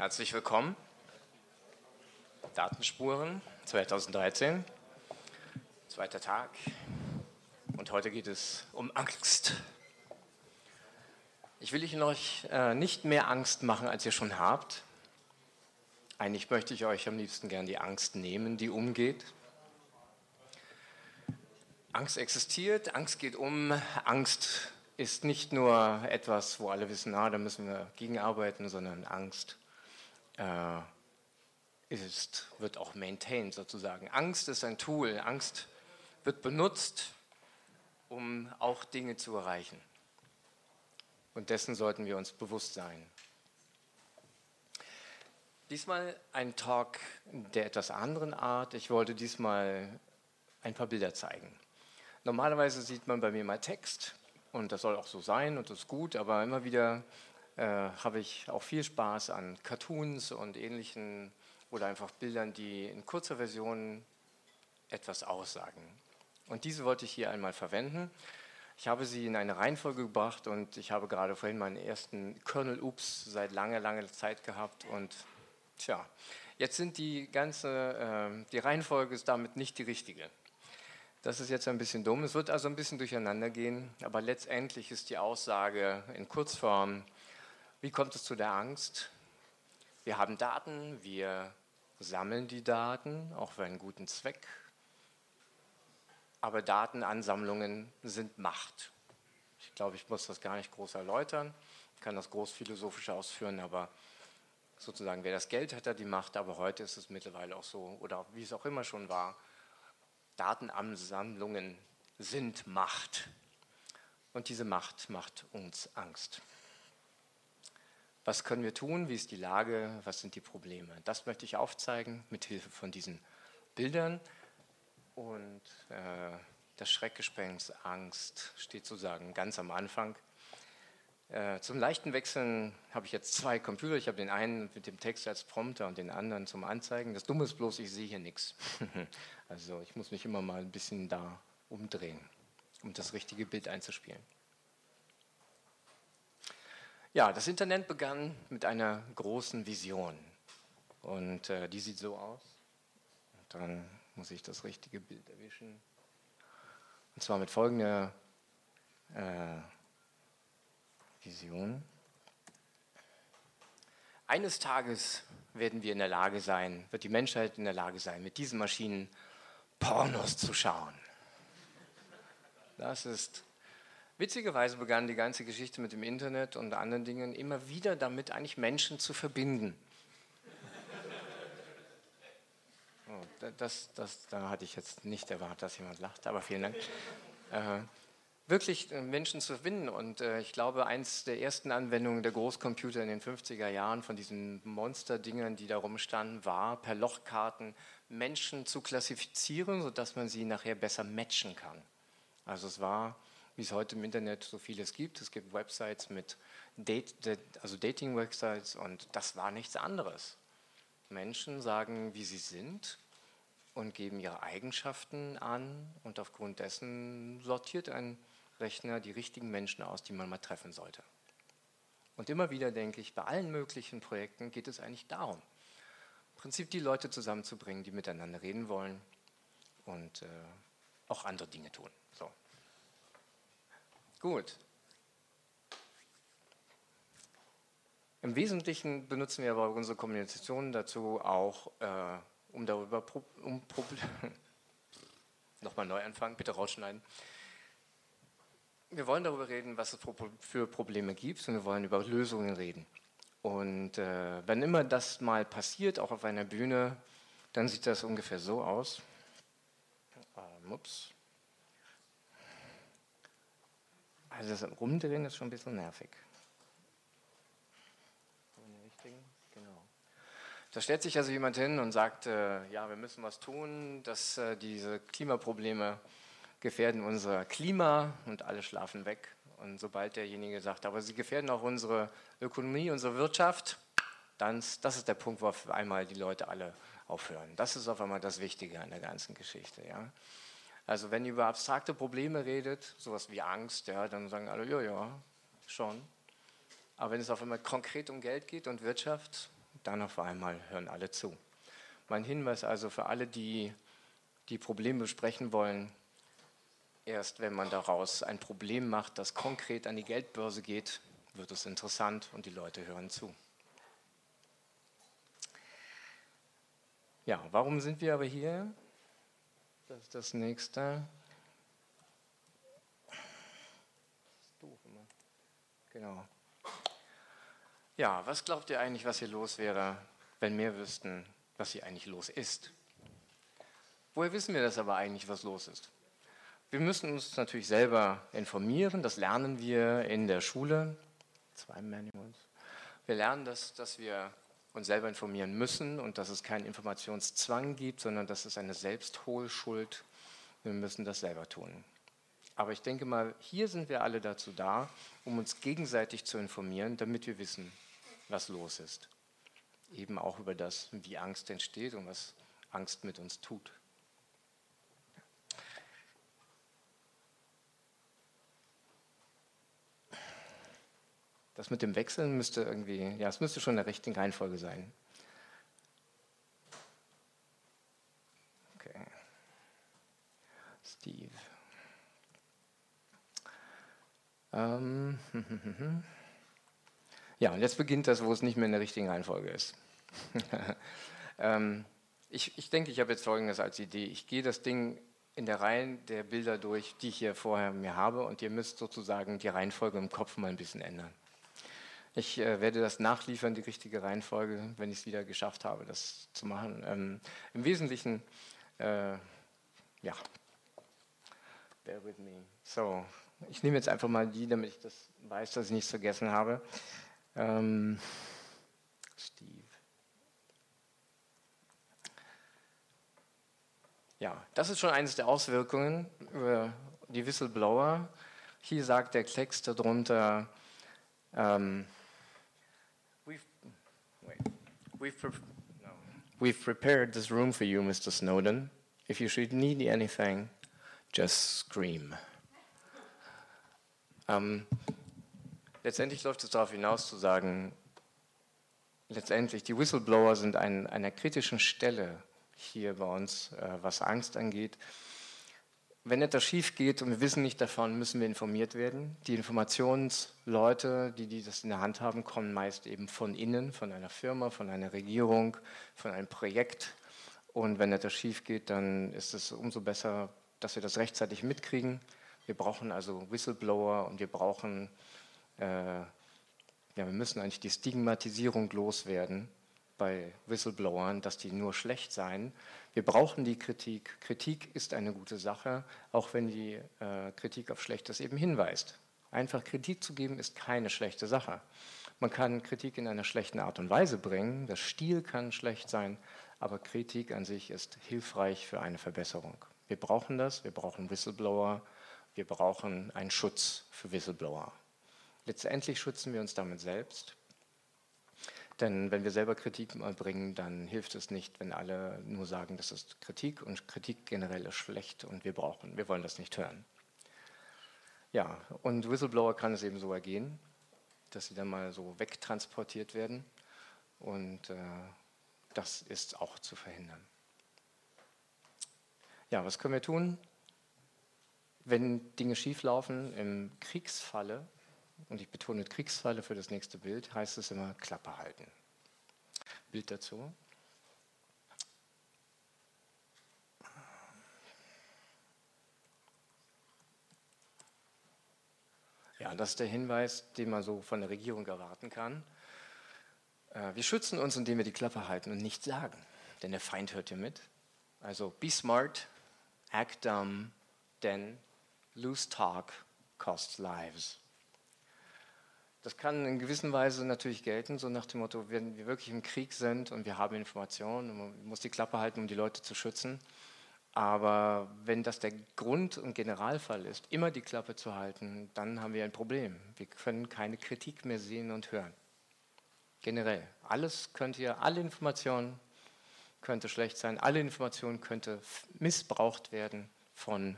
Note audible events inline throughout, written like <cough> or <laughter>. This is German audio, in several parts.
Herzlich willkommen. Datenspuren 2013, zweiter Tag. Und heute geht es um Angst. Ich will euch äh, nicht mehr Angst machen, als ihr schon habt. Eigentlich möchte ich euch am liebsten gern die Angst nehmen, die umgeht. Angst existiert, Angst geht um, Angst ist nicht nur etwas, wo alle wissen, ah, da müssen wir gegenarbeiten, sondern Angst äh, ist, wird auch maintained sozusagen. Angst ist ein Tool, Angst wird benutzt, um auch Dinge zu erreichen. Und dessen sollten wir uns bewusst sein. Diesmal ein Talk der etwas anderen Art. Ich wollte diesmal ein paar Bilder zeigen. Normalerweise sieht man bei mir mal Text und das soll auch so sein und das ist gut, aber immer wieder äh, habe ich auch viel Spaß an Cartoons und ähnlichen oder einfach Bildern, die in kurzer Version etwas aussagen. Und diese wollte ich hier einmal verwenden. Ich habe sie in eine Reihenfolge gebracht und ich habe gerade vorhin meinen ersten Kernel Oops seit langer, langer Zeit gehabt und tja, jetzt sind die ganze, äh, die Reihenfolge ist damit nicht die richtige. Das ist jetzt ein bisschen dumm. Es wird also ein bisschen durcheinander gehen, aber letztendlich ist die Aussage in Kurzform, wie kommt es zu der Angst? Wir haben Daten, wir sammeln die Daten, auch für einen guten Zweck, aber Datenansammlungen sind Macht. Ich glaube, ich muss das gar nicht groß erläutern, ich kann das groß philosophisch ausführen, aber sozusagen, wer das Geld hat, hat die Macht, aber heute ist es mittlerweile auch so, oder wie es auch immer schon war, Datenansammlungen sind Macht. Und diese Macht macht uns Angst. Was können wir tun? Wie ist die Lage? Was sind die Probleme? Das möchte ich aufzeigen mit Hilfe von diesen Bildern. Und äh, das Schreckgespenst Angst steht sozusagen ganz am Anfang. Äh, zum leichten Wechseln habe ich jetzt zwei Computer. Ich habe den einen mit dem Text als Prompter und den anderen zum Anzeigen. Das Dumme ist bloß, ich sehe hier nichts. <laughs> Also ich muss mich immer mal ein bisschen da umdrehen, um das richtige Bild einzuspielen. Ja, das Internet begann mit einer großen Vision. Und äh, die sieht so aus. Und dann muss ich das richtige Bild erwischen. Und zwar mit folgender äh, Vision. Eines Tages werden wir in der Lage sein, wird die Menschheit in der Lage sein, mit diesen Maschinen Pornos zu schauen. Das ist Witzigerweise begann die ganze Geschichte mit dem Internet und anderen Dingen immer wieder damit, eigentlich Menschen zu verbinden. Oh, das, das, da hatte ich jetzt nicht erwartet, dass jemand lacht, aber vielen Dank. Äh, wirklich äh, Menschen zu finden. Und äh, ich glaube, eins der ersten Anwendungen der Großcomputer in den 50er Jahren von diesen Monsterdingern, die da rumstanden, war, per Lochkarten Menschen zu klassifizieren, sodass man sie nachher besser matchen kann. Also es war, wie es heute im Internet so vieles gibt, es gibt Websites mit Date, also Dating-Websites und das war nichts anderes. Menschen sagen, wie sie sind und geben ihre Eigenschaften an und aufgrund dessen sortiert ein Rechner die richtigen Menschen aus, die man mal treffen sollte. Und immer wieder denke ich, bei allen möglichen Projekten geht es eigentlich darum, im Prinzip die Leute zusammenzubringen, die miteinander reden wollen und äh, auch andere Dinge tun. So. Gut. Im Wesentlichen benutzen wir aber unsere Kommunikation dazu auch, äh, um darüber um <laughs> nochmal neu anfangen, bitte rausschneiden wir wollen darüber reden, was es für Probleme gibt und wir wollen über Lösungen reden. Und äh, wenn immer das mal passiert, auch auf einer Bühne, dann sieht das ungefähr so aus. Ähm, ups. Also das Rumdrehen ist schon ein bisschen nervig. Genau. Da stellt sich also jemand hin und sagt, äh, ja, wir müssen was tun, dass äh, diese Klimaprobleme gefährden unser Klima und alle schlafen weg. Und sobald derjenige sagt, aber sie gefährden auch unsere Ökonomie, unsere Wirtschaft, dann das ist der Punkt, wo auf einmal die Leute alle aufhören. Das ist auf einmal das Wichtige an der ganzen Geschichte. Ja? Also wenn ihr über abstrakte Probleme redet, sowas wie Angst, ja, dann sagen alle, ja, ja, schon. Aber wenn es auf einmal konkret um Geld geht und Wirtschaft, dann auf einmal hören alle zu. Mein Hinweis also für alle, die die Probleme besprechen wollen, erst wenn man daraus ein Problem macht, das konkret an die Geldbörse geht, wird es interessant und die Leute hören zu. Ja, warum sind wir aber hier? Das ist das nächste. Das. Genau. Ja, was glaubt ihr eigentlich, was hier los wäre, wenn wir wüssten, was hier eigentlich los ist? Woher wissen wir das aber eigentlich, was los ist? Wir müssen uns natürlich selber informieren, das lernen wir in der Schule. Zwei Manuals. Wir lernen, dass, dass wir uns selber informieren müssen und dass es keinen Informationszwang gibt, sondern dass es eine Selbstholschuld. Wir müssen das selber tun. Aber ich denke mal, hier sind wir alle dazu da, um uns gegenseitig zu informieren, damit wir wissen, was los ist. Eben auch über das, wie Angst entsteht und was Angst mit uns tut. Das mit dem Wechseln müsste irgendwie, ja, es müsste schon in der richtigen Reihenfolge sein. Okay. Steve. Ähm. <laughs> Ja, und jetzt beginnt das, wo es nicht mehr in der richtigen Reihenfolge ist. <laughs> ähm, ich, ich denke, ich habe jetzt Folgendes als Idee. Ich gehe das Ding in der Reihe der Bilder durch, die ich hier vorher mir habe, und ihr müsst sozusagen die Reihenfolge im Kopf mal ein bisschen ändern. Ich äh, werde das nachliefern, die richtige Reihenfolge, wenn ich es wieder geschafft habe, das zu machen. Ähm, Im Wesentlichen, äh, ja, bear with me. So, ich nehme jetzt einfach mal die, damit ich das weiß, dass ich nichts vergessen habe. Ähm, Steve. Ja, das ist schon eines der Auswirkungen über die Whistleblower. Hier sagt der Text darunter, ähm, we've, wait, we've, pre no. we've prepared this room for you, Mr. Snowden. If you should need anything, just scream. Ähm, Letztendlich läuft es darauf hinaus zu sagen, letztendlich die Whistleblower sind an einer kritischen Stelle hier bei uns, äh, was Angst angeht. Wenn etwas schief geht und wir wissen nicht davon, müssen wir informiert werden. Die Informationsleute, die, die das in der Hand haben, kommen meist eben von innen, von einer Firma, von einer Regierung, von einem Projekt. Und wenn etwas schief geht, dann ist es umso besser, dass wir das rechtzeitig mitkriegen. Wir brauchen also Whistleblower und wir brauchen äh, ja, wir müssen eigentlich die Stigmatisierung loswerden bei Whistleblowern, dass die nur schlecht seien. Wir brauchen die Kritik. Kritik ist eine gute Sache, auch wenn die äh, Kritik auf Schlechtes eben hinweist. Einfach Kritik zu geben ist keine schlechte Sache. Man kann Kritik in einer schlechten Art und Weise bringen, der Stil kann schlecht sein, aber Kritik an sich ist hilfreich für eine Verbesserung. Wir brauchen das, wir brauchen Whistleblower, wir brauchen einen Schutz für Whistleblower. Letztendlich schützen wir uns damit selbst. Denn wenn wir selber Kritik mal bringen, dann hilft es nicht, wenn alle nur sagen, das ist Kritik und Kritik generell ist schlecht und wir brauchen, wir wollen das nicht hören. Ja, und Whistleblower kann es eben so ergehen, dass sie dann mal so wegtransportiert werden und äh, das ist auch zu verhindern. Ja, was können wir tun? Wenn Dinge schieflaufen im Kriegsfalle, und ich betone Kriegsfalle für das nächste Bild, heißt es immer Klappe halten. Bild dazu. Ja, das ist der Hinweis, den man so von der Regierung erwarten kann. Äh, wir schützen uns, indem wir die Klappe halten und nichts sagen, denn der Feind hört ja mit. Also be smart, act dumb, denn loose talk costs lives. Das kann in gewisser Weise natürlich gelten, so nach dem Motto, wenn wir wirklich im Krieg sind und wir haben Informationen, man muss die Klappe halten, um die Leute zu schützen. Aber wenn das der Grund- und Generalfall ist, immer die Klappe zu halten, dann haben wir ein Problem. Wir können keine Kritik mehr sehen und hören. Generell. Alles könnte ja, alle Informationen könnte schlecht sein, alle Informationen könnte missbraucht werden von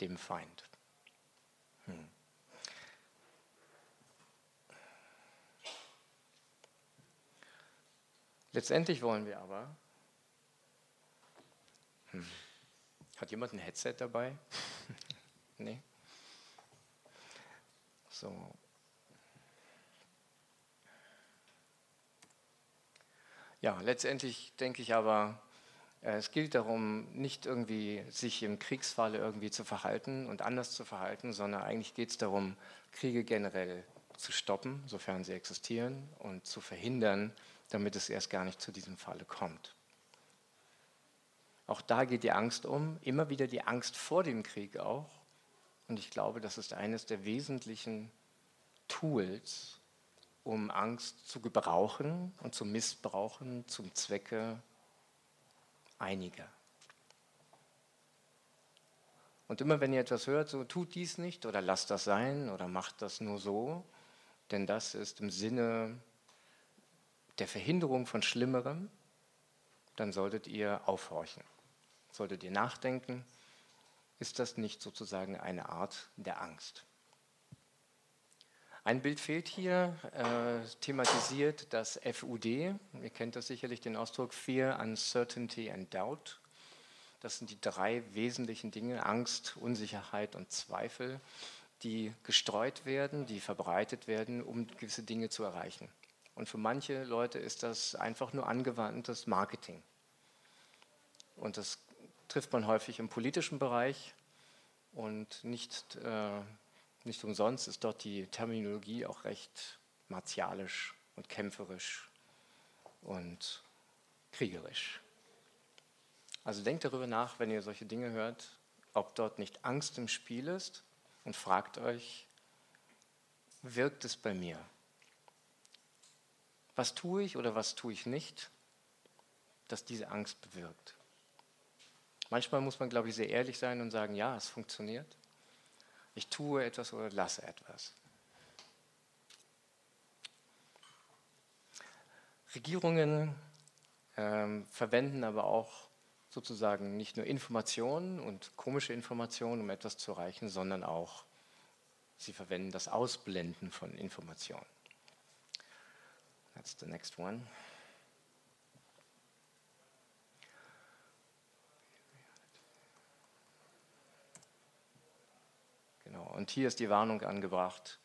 dem Feind. Hm. Letztendlich wollen wir aber. Hm. Hat jemand ein Headset dabei? <laughs> nee. So. Ja, letztendlich denke ich aber, äh, es gilt darum, nicht irgendwie sich im Kriegsfalle irgendwie zu verhalten und anders zu verhalten, sondern eigentlich geht es darum, Kriege generell zu stoppen, sofern sie existieren, und zu verhindern, damit es erst gar nicht zu diesem Falle kommt. Auch da geht die Angst um, immer wieder die Angst vor dem Krieg auch. Und ich glaube, das ist eines der wesentlichen Tools, um Angst zu gebrauchen und zu missbrauchen zum Zwecke einiger. Und immer wenn ihr etwas hört, so tut dies nicht oder lasst das sein oder macht das nur so, denn das ist im Sinne der Verhinderung von Schlimmerem, dann solltet ihr aufhorchen. Solltet ihr nachdenken, ist das nicht sozusagen eine Art der Angst. Ein Bild fehlt hier, äh, thematisiert das FUD. Ihr kennt das sicherlich, den Ausdruck Fear, Uncertainty and Doubt. Das sind die drei wesentlichen Dinge, Angst, Unsicherheit und Zweifel, die gestreut werden, die verbreitet werden, um gewisse Dinge zu erreichen. Und für manche Leute ist das einfach nur angewandtes Marketing. Und das trifft man häufig im politischen Bereich und nicht äh, nicht umsonst ist dort die Terminologie auch recht martialisch und kämpferisch und kriegerisch. Also denkt darüber nach, wenn ihr solche Dinge hört, ob dort nicht Angst im Spiel ist und fragt euch, wirkt es bei mir? Was tue ich oder was tue ich nicht, dass diese Angst bewirkt? Manchmal muss man, glaube ich, sehr ehrlich sein und sagen, ja, es funktioniert. Ich tue etwas oder lasse etwas. Regierungen ähm, verwenden aber auch sozusagen nicht nur Informationen und komische Informationen, um etwas zu erreichen, sondern auch sie verwenden das Ausblenden von Informationen. That's the next one. Genau. Und hier ist die Warnung angebracht.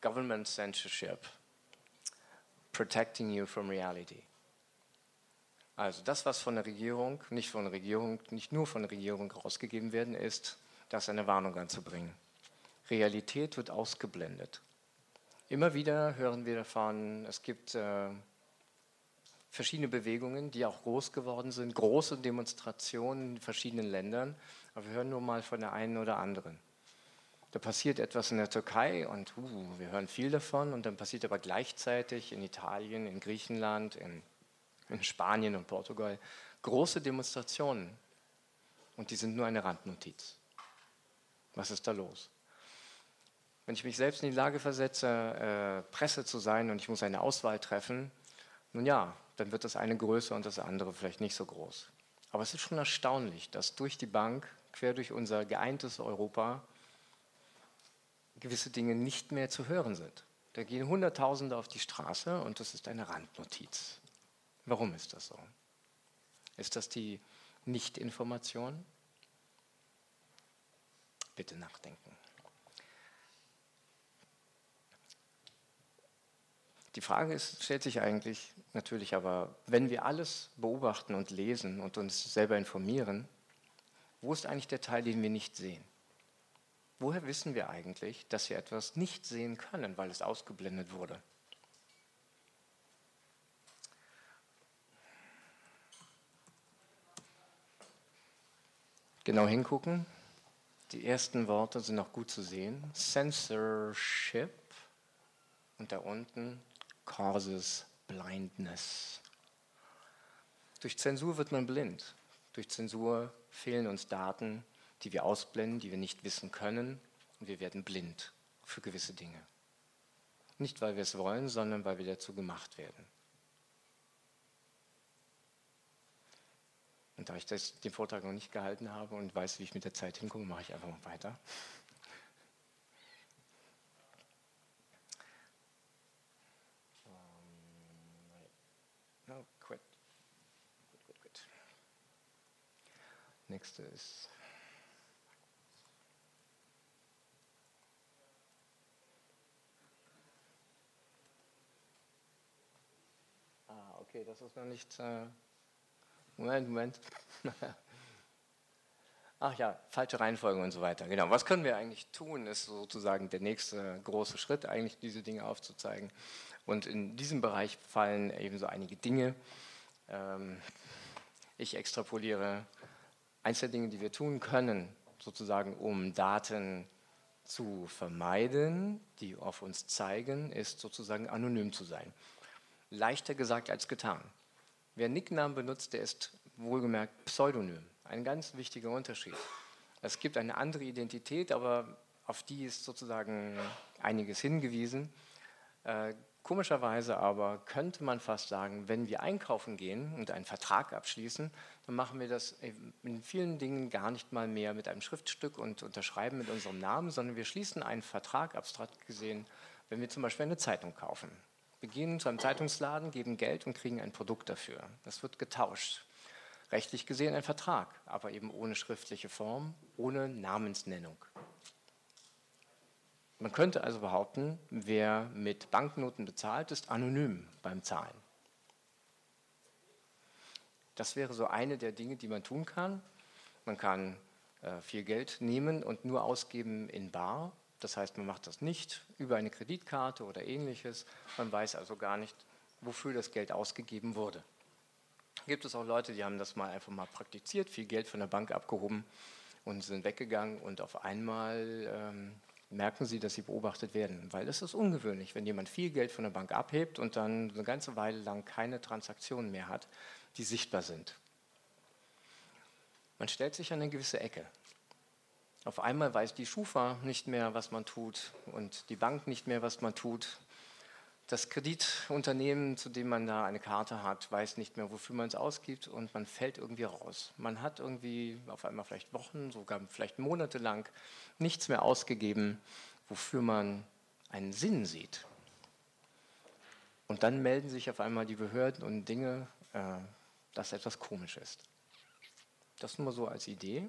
Government Censorship. Protecting you from reality. Also das, was von der Regierung, nicht von der Regierung, nicht nur von der Regierung rausgegeben werden, ist, das eine Warnung anzubringen. Realität wird ausgeblendet. Immer wieder hören wir davon, es gibt äh, verschiedene Bewegungen, die auch groß geworden sind, große Demonstrationen in verschiedenen Ländern, aber wir hören nur mal von der einen oder anderen da passiert etwas in der Türkei und uh, wir hören viel davon und dann passiert aber gleichzeitig in Italien, in Griechenland, in, in Spanien und Portugal große Demonstrationen und die sind nur eine Randnotiz. Was ist da los? Wenn ich mich selbst in die Lage versetze, äh, Presse zu sein und ich muss eine Auswahl treffen, nun ja, dann wird das eine größer und das andere vielleicht nicht so groß. Aber es ist schon erstaunlich, dass durch die Bank, quer durch unser geeintes Europa, gewisse Dinge nicht mehr zu hören sind. Da gehen Hunderttausende auf die Straße und das ist eine Randnotiz. Warum ist das so? Ist das die Nichtinformation? Bitte nachdenken. Die Frage ist, stellt sich eigentlich natürlich aber, wenn wir alles beobachten und lesen und uns selber informieren, wo ist eigentlich der Teil, den wir nicht sehen? Woher wissen wir eigentlich, dass wir etwas nicht sehen können, weil es ausgeblendet wurde? Genau hingucken. Die ersten Worte sind noch gut zu sehen. Censorship und da unten causes blindness. Durch Zensur wird man blind. Durch Zensur fehlen uns Daten, die wir ausblenden, die wir nicht wissen können und wir werden blind für gewisse Dinge. Nicht, weil wir es wollen, sondern weil wir dazu gemacht werden. Und da ich das, den Vortrag noch nicht gehalten habe und weiß, wie ich mit der Zeit hinkomme, mache ich einfach mal weiter. Nächste ist. Ah, okay, das ist noch nicht. Äh Moment, Moment. <laughs> Ach ja, falsche Reihenfolge und so weiter. Genau. Was können wir eigentlich tun, ist sozusagen der nächste große Schritt, eigentlich diese Dinge aufzuzeigen. Und in diesem Bereich fallen ebenso einige Dinge. Ähm, ich extrapoliere eins der Dinge, die wir tun können, sozusagen um Daten zu vermeiden, die auf uns zeigen, ist sozusagen anonym zu sein. Leichter gesagt als getan. Wer Nicknamen benutzt, der ist wohlgemerkt Pseudonym. Ein ganz wichtiger Unterschied. Es gibt eine andere Identität, aber auf die ist sozusagen einiges hingewiesen. Äh, Komischerweise aber könnte man fast sagen, wenn wir einkaufen gehen und einen Vertrag abschließen, dann machen wir das in vielen Dingen gar nicht mal mehr mit einem Schriftstück und unterschreiben mit unserem Namen, sondern wir schließen einen Vertrag, abstrakt gesehen, wenn wir zum Beispiel eine Zeitung kaufen. Wir gehen zu einem Zeitungsladen, geben Geld und kriegen ein Produkt dafür. Das wird getauscht. Rechtlich gesehen ein Vertrag, aber eben ohne schriftliche Form, ohne Namensnennung. Man könnte also behaupten, wer mit Banknoten bezahlt, ist anonym beim Zahlen. Das wäre so eine der Dinge, die man tun kann. Man kann äh, viel Geld nehmen und nur ausgeben in Bar. Das heißt, man macht das nicht über eine Kreditkarte oder ähnliches. Man weiß also gar nicht, wofür das Geld ausgegeben wurde. Gibt es auch Leute, die haben das mal einfach mal praktiziert, viel Geld von der Bank abgehoben und sind weggegangen und auf einmal ähm, merken sie, dass sie beobachtet werden. Weil es ist ungewöhnlich, wenn jemand viel Geld von der Bank abhebt und dann eine ganze Weile lang keine Transaktionen mehr hat, die sichtbar sind. Man stellt sich an eine gewisse Ecke. Auf einmal weiß die Schufa nicht mehr, was man tut und die Bank nicht mehr, was man tut das Kreditunternehmen, zu dem man da eine Karte hat, weiß nicht mehr, wofür man es ausgibt und man fällt irgendwie raus. Man hat irgendwie auf einmal vielleicht Wochen, sogar vielleicht Monate lang nichts mehr ausgegeben, wofür man einen Sinn sieht. Und dann melden sich auf einmal die Behörden und Dinge, äh, dass etwas komisch ist. Das nur so als Idee.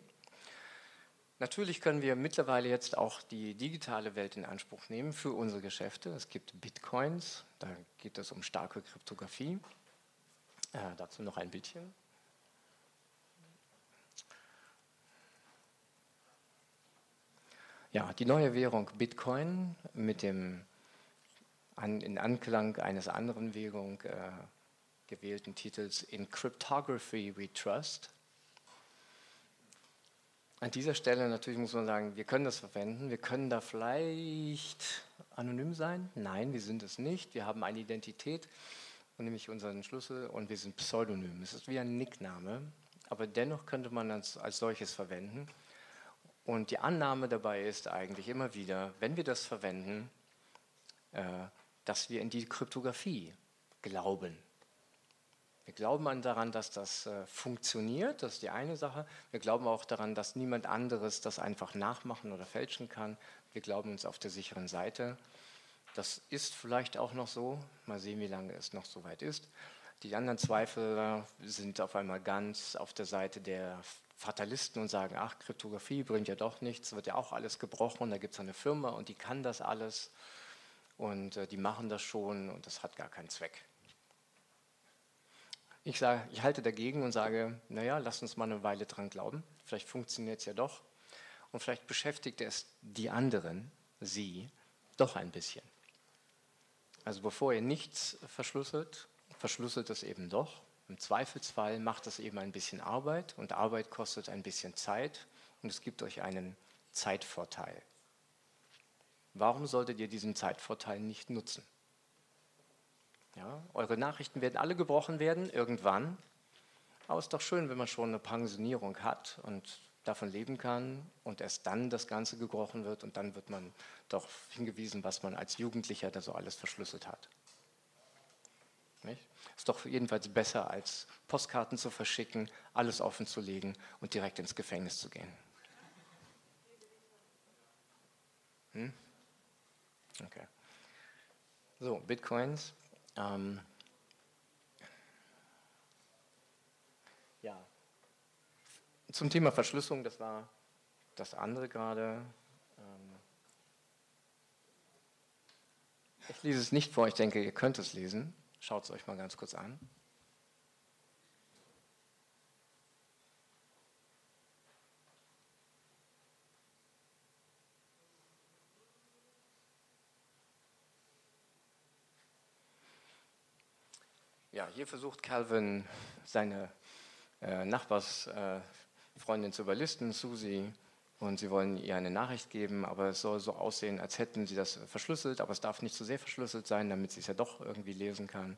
Natürlich können wir mittlerweile jetzt auch die digitale Welt in Anspruch nehmen für unsere Geschäfte. Es gibt Bitcoins, da geht es um starke Kryptographie. Äh, dazu noch ein Bildchen. Ja, die neue Währung Bitcoin mit dem an, in Anklang eines anderen Währung äh, gewählten Titels In Cryptography We Trust an dieser Stelle natürlich muss man sagen, wir können das verwenden. Wir können da vielleicht anonym sein. Nein, wir sind es nicht. Wir haben eine Identität, nämlich unseren Schlüssel, und wir sind pseudonym. Es ist wie ein Nickname, aber dennoch könnte man es als solches verwenden. Und die Annahme dabei ist eigentlich immer wieder, wenn wir das verwenden, äh, dass wir in die Kryptographie glauben. Wir glauben daran, dass das äh, funktioniert, das ist die eine Sache. Wir glauben auch daran, dass niemand anderes das einfach nachmachen oder fälschen kann. Wir glauben uns auf der sicheren Seite. Das ist vielleicht auch noch so. Mal sehen, wie lange es noch so weit ist. Die anderen Zweifler sind auf einmal ganz auf der Seite der Fatalisten und sagen, ach, Kryptographie bringt ja doch nichts, wird ja auch alles gebrochen, da gibt es eine Firma und die kann das alles und äh, die machen das schon und das hat gar keinen Zweck. Ich, sage, ich halte dagegen und sage, naja, lass uns mal eine Weile dran glauben. Vielleicht funktioniert es ja doch. Und vielleicht beschäftigt es die anderen, sie, doch ein bisschen. Also bevor ihr nichts verschlüsselt, verschlüsselt es eben doch. Im Zweifelsfall macht es eben ein bisschen Arbeit und Arbeit kostet ein bisschen Zeit und es gibt euch einen Zeitvorteil. Warum solltet ihr diesen Zeitvorteil nicht nutzen? Ja, eure Nachrichten werden alle gebrochen werden, irgendwann. Aber es ist doch schön, wenn man schon eine Pensionierung hat und davon leben kann und erst dann das Ganze gebrochen wird und dann wird man doch hingewiesen, was man als Jugendlicher da so alles verschlüsselt hat. Nicht? Ist doch jedenfalls besser, als Postkarten zu verschicken, alles offen zu legen und direkt ins Gefängnis zu gehen. Hm? Okay. So, Bitcoins. Ähm, ja, zum Thema Verschlüsselung, das war das andere gerade. Ähm, ich lese es nicht vor, ich denke, ihr könnt es lesen. Schaut es euch mal ganz kurz an. Ja, hier versucht Calvin seine äh, Nachbarsfreundin äh, zu überlisten, Susie, und sie wollen ihr eine Nachricht geben, aber es soll so aussehen, als hätten sie das verschlüsselt, aber es darf nicht zu sehr verschlüsselt sein, damit sie es ja doch irgendwie lesen kann.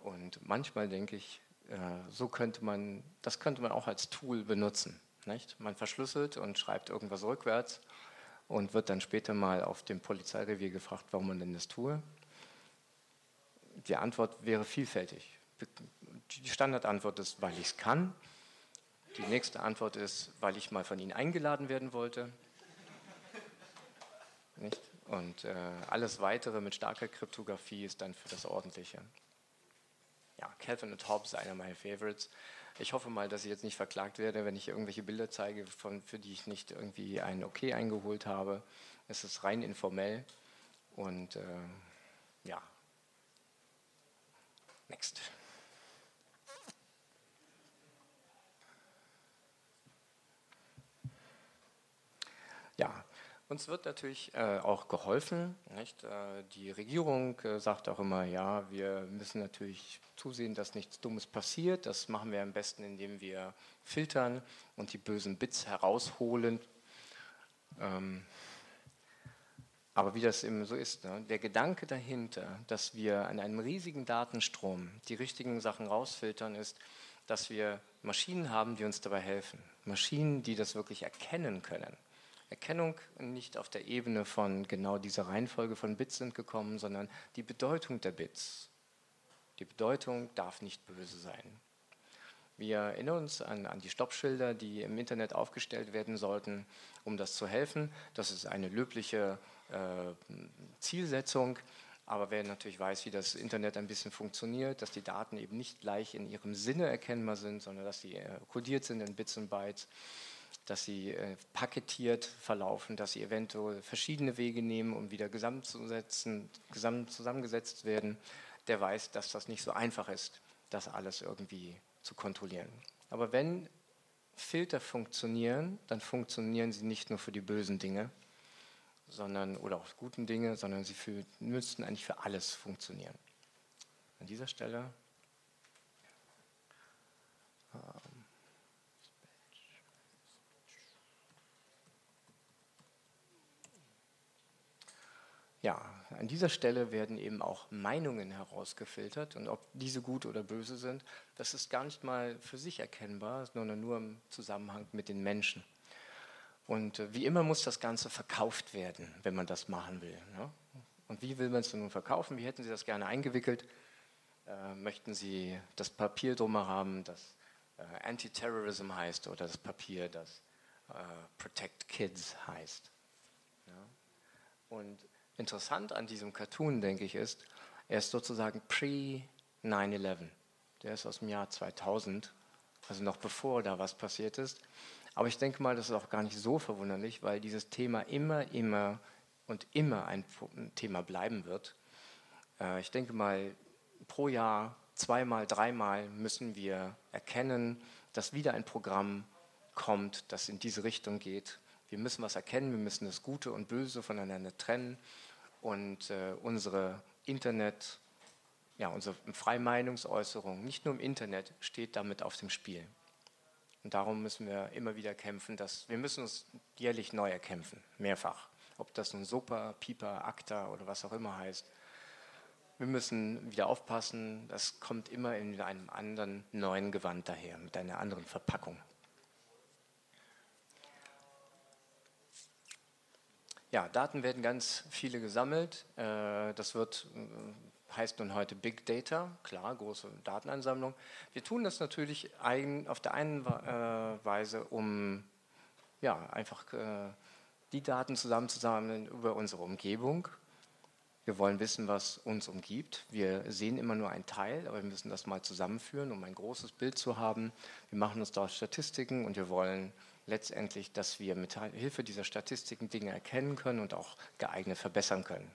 Und manchmal denke ich, äh, so könnte man, das könnte man auch als Tool benutzen. Nicht? Man verschlüsselt und schreibt irgendwas rückwärts und wird dann später mal auf dem Polizeirevier gefragt, warum man denn das tue. Die Antwort wäre vielfältig. Die Standardantwort ist, weil ich es kann. Die nächste Antwort ist, weil ich mal von Ihnen eingeladen werden wollte. Nicht? Und äh, alles Weitere mit starker Kryptographie ist dann für das Ordentliche. Ja, Calvin und Hobbes einer meiner Favorites. Ich hoffe mal, dass ich jetzt nicht verklagt werde, wenn ich irgendwelche Bilder zeige, von, für die ich nicht irgendwie ein Okay eingeholt habe. Es ist rein informell. Und äh, next. Ja, uns wird natürlich äh, auch geholfen. Nicht? Äh, die Regierung äh, sagt auch immer, ja, wir müssen natürlich zusehen, dass nichts Dummes passiert. Das machen wir am besten, indem wir filtern und die bösen Bits herausholen. Ähm, aber wie das eben so ist, ne? der Gedanke dahinter, dass wir an einem riesigen Datenstrom die richtigen Sachen rausfiltern, ist, dass wir Maschinen haben, die uns dabei helfen. Maschinen, die das wirklich erkennen können. Erkennung nicht auf der Ebene von genau dieser Reihenfolge von Bits sind gekommen, sondern die Bedeutung der Bits. Die Bedeutung darf nicht böse sein. Wir erinnern uns an, an, die Stoppschilder, die im Internet aufgestellt werden sollten, um das zu helfen. Das ist eine löbliche äh, Zielsetzung. Aber wer natürlich weiß, wie das Internet ein bisschen funktioniert, dass die Daten eben nicht gleich in ihrem Sinne erkennbar sind, sondern dass sie äh, kodiert sind in Bits und Bytes, dass sie äh, paketiert verlaufen, dass sie eventuell verschiedene Wege nehmen, um wieder gesamt, zusammengesetzt werden, der weiß, dass das nicht so einfach ist, das alles irgendwie zu kontrollieren. Aber wenn Filter funktionieren, dann funktionieren sie nicht nur für die bösen Dinge, sondern oder auch guten Dinge, sondern sie für, müssten eigentlich für alles funktionieren. An dieser Stelle ähm, ja, an dieser Stelle werden eben auch Meinungen herausgefiltert und ob diese gut oder böse sind, das ist gar nicht mal für sich erkennbar, sondern nur im Zusammenhang mit den Menschen. Und äh, wie immer muss das Ganze verkauft werden, wenn man das machen will. Ne? Und wie will man es nun verkaufen? Wie hätten Sie das gerne eingewickelt? Äh, möchten Sie das Papier drumherum haben, das äh, Anti-Terrorism heißt oder das Papier, das äh, Protect Kids heißt? Ja? Und interessant an diesem Cartoon, denke ich, ist, er ist sozusagen pre-9-11. Der ist aus dem Jahr 2000, also noch bevor da was passiert ist. Aber ich denke mal, das ist auch gar nicht so verwunderlich, weil dieses Thema immer, immer und immer ein Thema bleiben wird. Äh, ich denke mal, pro Jahr zweimal, dreimal müssen wir erkennen, dass wieder ein Programm kommt, das in diese Richtung geht. Wir müssen was erkennen, wir müssen das Gute und Böse voneinander trennen und äh, unsere Internet, ja, unsere freie Meinungsäußerung, nicht nur im Internet, steht damit auf dem Spiel. Und darum müssen wir immer wieder kämpfen, dass wir müssen uns jährlich neu erkämpfen, mehrfach. Ob das nun Super, Pieper, Akta oder was auch immer heißt. Wir müssen wieder aufpassen, das kommt immer in einem anderen neuen Gewand daher, mit einer anderen Verpackung. Ja, Daten werden ganz viele gesammelt. Äh, das wird, äh, heißt nun heute Big Data, klar, große Datenansammlung. Wir tun das natürlich auf der einen äh, Weise, um ja, einfach die Daten zusammenzusammeln über unsere Umgebung. Wir wollen wissen, was uns umgibt. Wir sehen immer nur einen Teil, aber wir müssen das mal zusammenführen, um ein großes Bild zu haben. Wir machen uns dort Statistiken und wir wollen letztendlich, dass wir mit Hilfe dieser Statistiken Dinge erkennen können und auch geeignet verbessern können.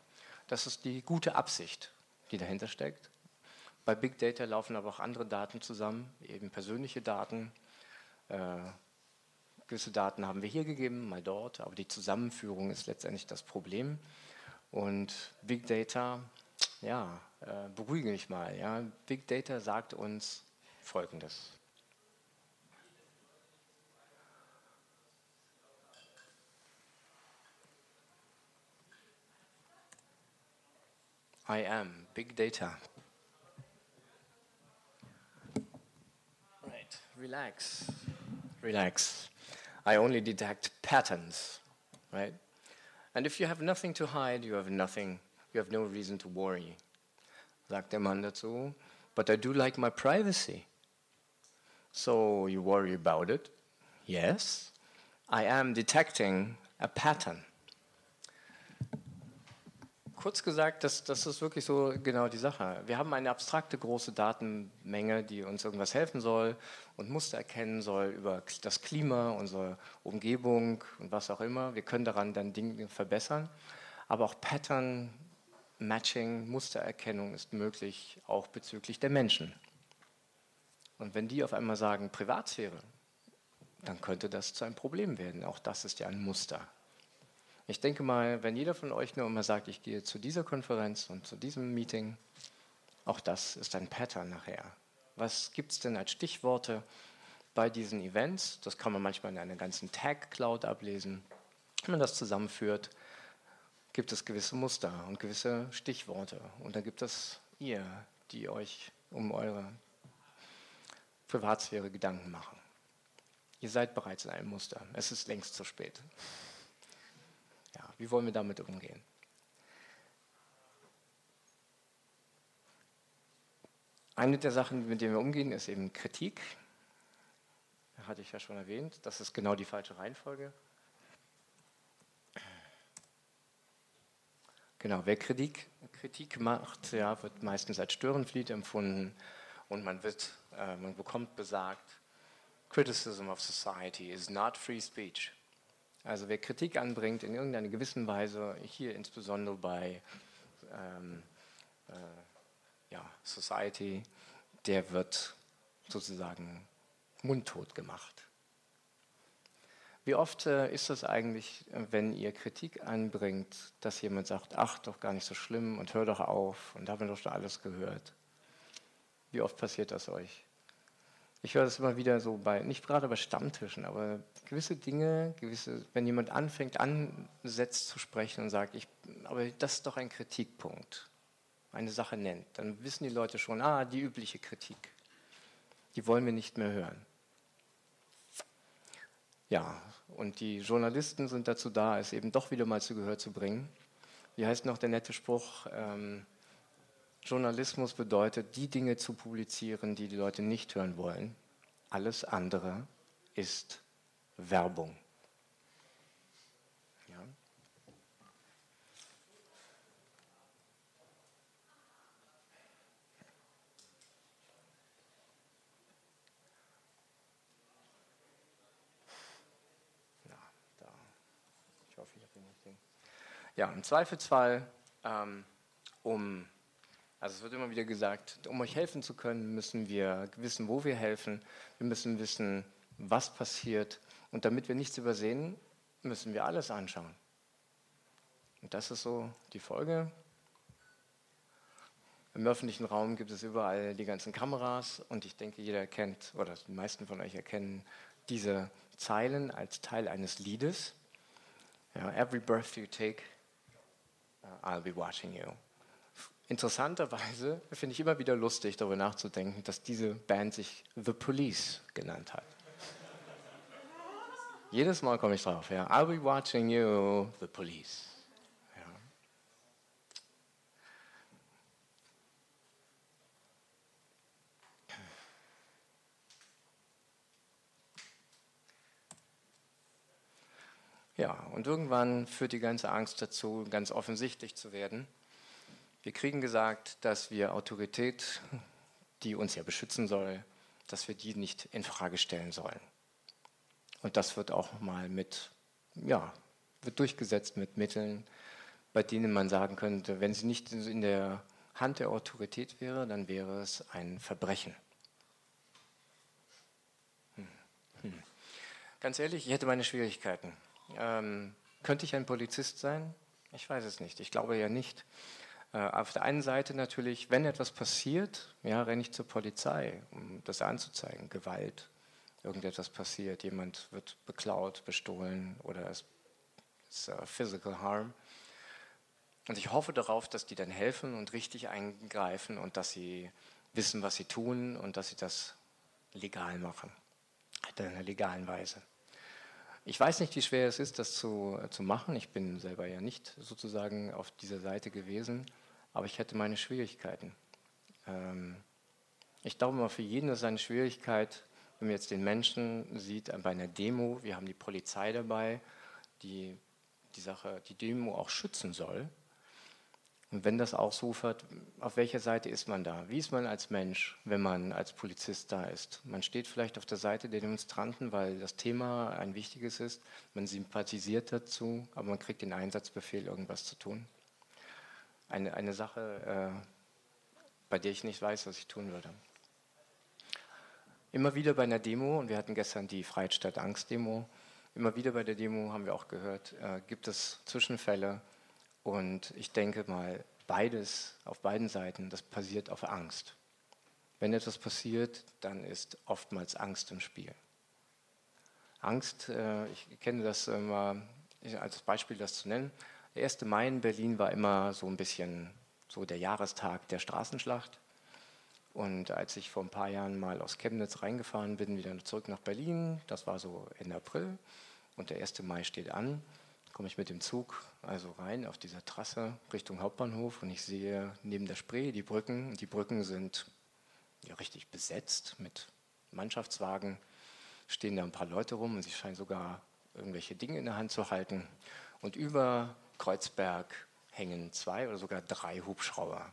Das ist die gute Absicht, die dahinter steckt. Bei Big Data laufen aber auch andere Daten zusammen, eben persönliche Daten. Äh, gewisse Daten haben wir hier gegeben, mal dort, aber die Zusammenführung ist letztendlich das Problem. Und Big Data, ja, äh, beruhige mich mal. Ja. Big Data sagt uns Folgendes. I am Big Data. Right, relax, relax. I only detect patterns, right? And if you have nothing to hide, you have nothing, you have no reason to worry. Sagt der Mann dazu. But I do like my privacy. So you worry about it? Yes. I am detecting a pattern. Kurz gesagt, das, das ist wirklich so genau die Sache. Wir haben eine abstrakte große Datenmenge, die uns irgendwas helfen soll und Muster erkennen soll über das Klima, unsere Umgebung und was auch immer. Wir können daran dann Dinge verbessern. Aber auch Pattern, Matching, Mustererkennung ist möglich, auch bezüglich der Menschen. Und wenn die auf einmal sagen Privatsphäre, dann könnte das zu einem Problem werden. Auch das ist ja ein Muster. Ich denke mal, wenn jeder von euch nur immer sagt, ich gehe zu dieser Konferenz und zu diesem Meeting, auch das ist ein Pattern nachher. Was gibt es denn als Stichworte bei diesen Events? Das kann man manchmal in einer ganzen Tag-Cloud ablesen. Wenn man das zusammenführt, gibt es gewisse Muster und gewisse Stichworte. Und dann gibt es ihr, die euch um eure Privatsphäre Gedanken machen. Ihr seid bereits in einem Muster. Es ist längst zu spät. Ja, wie wollen wir damit umgehen? Eine der Sachen, mit denen wir umgehen, ist eben Kritik. Das hatte ich ja schon erwähnt. Das ist genau die falsche Reihenfolge. Genau, wer Kritik, Kritik macht, ja, wird meistens als Störenfried empfunden und man, wird, äh, man bekommt besagt, Criticism of society is not free speech. Also wer Kritik anbringt in irgendeiner gewissen Weise, hier insbesondere bei ähm, äh, ja, Society, der wird sozusagen mundtot gemacht. Wie oft äh, ist das eigentlich, wenn ihr Kritik anbringt, dass jemand sagt, ach, doch gar nicht so schlimm und hör doch auf und haben doch schon alles gehört? Wie oft passiert das euch? Ich höre das immer wieder so bei, nicht gerade bei Stammtischen, aber gewisse Dinge, gewisse, wenn jemand anfängt, ansetzt zu sprechen und sagt, ich, aber das ist doch ein Kritikpunkt, eine Sache nennt, dann wissen die Leute schon, ah, die übliche Kritik. Die wollen wir nicht mehr hören. Ja, und die Journalisten sind dazu da, es eben doch wieder mal zu Gehör zu bringen. Wie heißt noch der nette Spruch? Ähm, Journalismus bedeutet, die Dinge zu publizieren, die die Leute nicht hören wollen. Alles andere ist Werbung. Ja. Ja, im Zweifelsfall, ähm, um also es wird immer wieder gesagt, um euch helfen zu können, müssen wir wissen, wo wir helfen. Wir müssen wissen, was passiert. Und damit wir nichts übersehen, müssen wir alles anschauen. Und das ist so die Folge. Im öffentlichen Raum gibt es überall die ganzen Kameras und ich denke, jeder erkennt, oder die meisten von euch erkennen diese Zeilen als Teil eines Liedes. Ja, every breath you take, uh, I'll be watching you. Interessanterweise finde ich immer wieder lustig, darüber nachzudenken, dass diese Band sich The Police genannt hat. Jedes Mal komme ich drauf, ja. I'll be watching you, The Police. Ja, und irgendwann führt die ganze Angst dazu, ganz offensichtlich zu werden. Wir kriegen gesagt, dass wir Autorität, die uns ja beschützen soll, dass wir die nicht in Frage stellen sollen. Und das wird auch mal mit, ja, wird durchgesetzt mit Mitteln, bei denen man sagen könnte, wenn sie nicht in der Hand der Autorität wäre, dann wäre es ein Verbrechen. Hm. Hm. Ganz ehrlich, ich hätte meine Schwierigkeiten. Ähm, könnte ich ein Polizist sein? Ich weiß es nicht. Ich glaube ja nicht. Äh, auf der einen Seite natürlich, wenn etwas passiert, ja, renne ich zur Polizei, um das anzuzeigen. Gewalt, irgendetwas passiert, jemand wird beklaut, bestohlen oder es ist uh, Physical Harm. Und ich hoffe darauf, dass die dann helfen und richtig eingreifen und dass sie wissen, was sie tun und dass sie das legal machen, in einer legalen Weise. Ich weiß nicht, wie schwer es ist, das zu, zu machen. Ich bin selber ja nicht sozusagen auf dieser Seite gewesen, aber ich hätte meine Schwierigkeiten. Ähm, ich glaube mal, für jeden ist eine Schwierigkeit, wenn man jetzt den Menschen sieht bei einer Demo, wir haben die Polizei dabei, die die Sache, die Demo auch schützen soll. Und wenn das ausufert, auf welcher Seite ist man da? Wie ist man als Mensch, wenn man als Polizist da ist? Man steht vielleicht auf der Seite der Demonstranten, weil das Thema ein wichtiges ist. Man sympathisiert dazu, aber man kriegt den Einsatzbefehl, irgendwas zu tun. Eine, eine Sache, äh, bei der ich nicht weiß, was ich tun würde. Immer wieder bei einer Demo, und wir hatten gestern die Freiheit Angst-Demo, immer wieder bei der Demo haben wir auch gehört, äh, gibt es Zwischenfälle, und ich denke mal, beides auf beiden Seiten, das basiert auf Angst. Wenn etwas passiert, dann ist oftmals Angst im Spiel. Angst, äh, ich kenne das immer als Beispiel, das zu nennen. Der 1. Mai in Berlin war immer so ein bisschen so der Jahrestag der Straßenschlacht. Und als ich vor ein paar Jahren mal aus Chemnitz reingefahren bin, wieder zurück nach Berlin, das war so Ende April, und der 1. Mai steht an, komme ich mit dem Zug also rein auf dieser Trasse Richtung Hauptbahnhof und ich sehe neben der Spree die Brücken. Die Brücken sind ja richtig besetzt mit Mannschaftswagen. Stehen da ein paar Leute rum und sie scheinen sogar irgendwelche Dinge in der Hand zu halten. Und über Kreuzberg hängen zwei oder sogar drei Hubschrauber.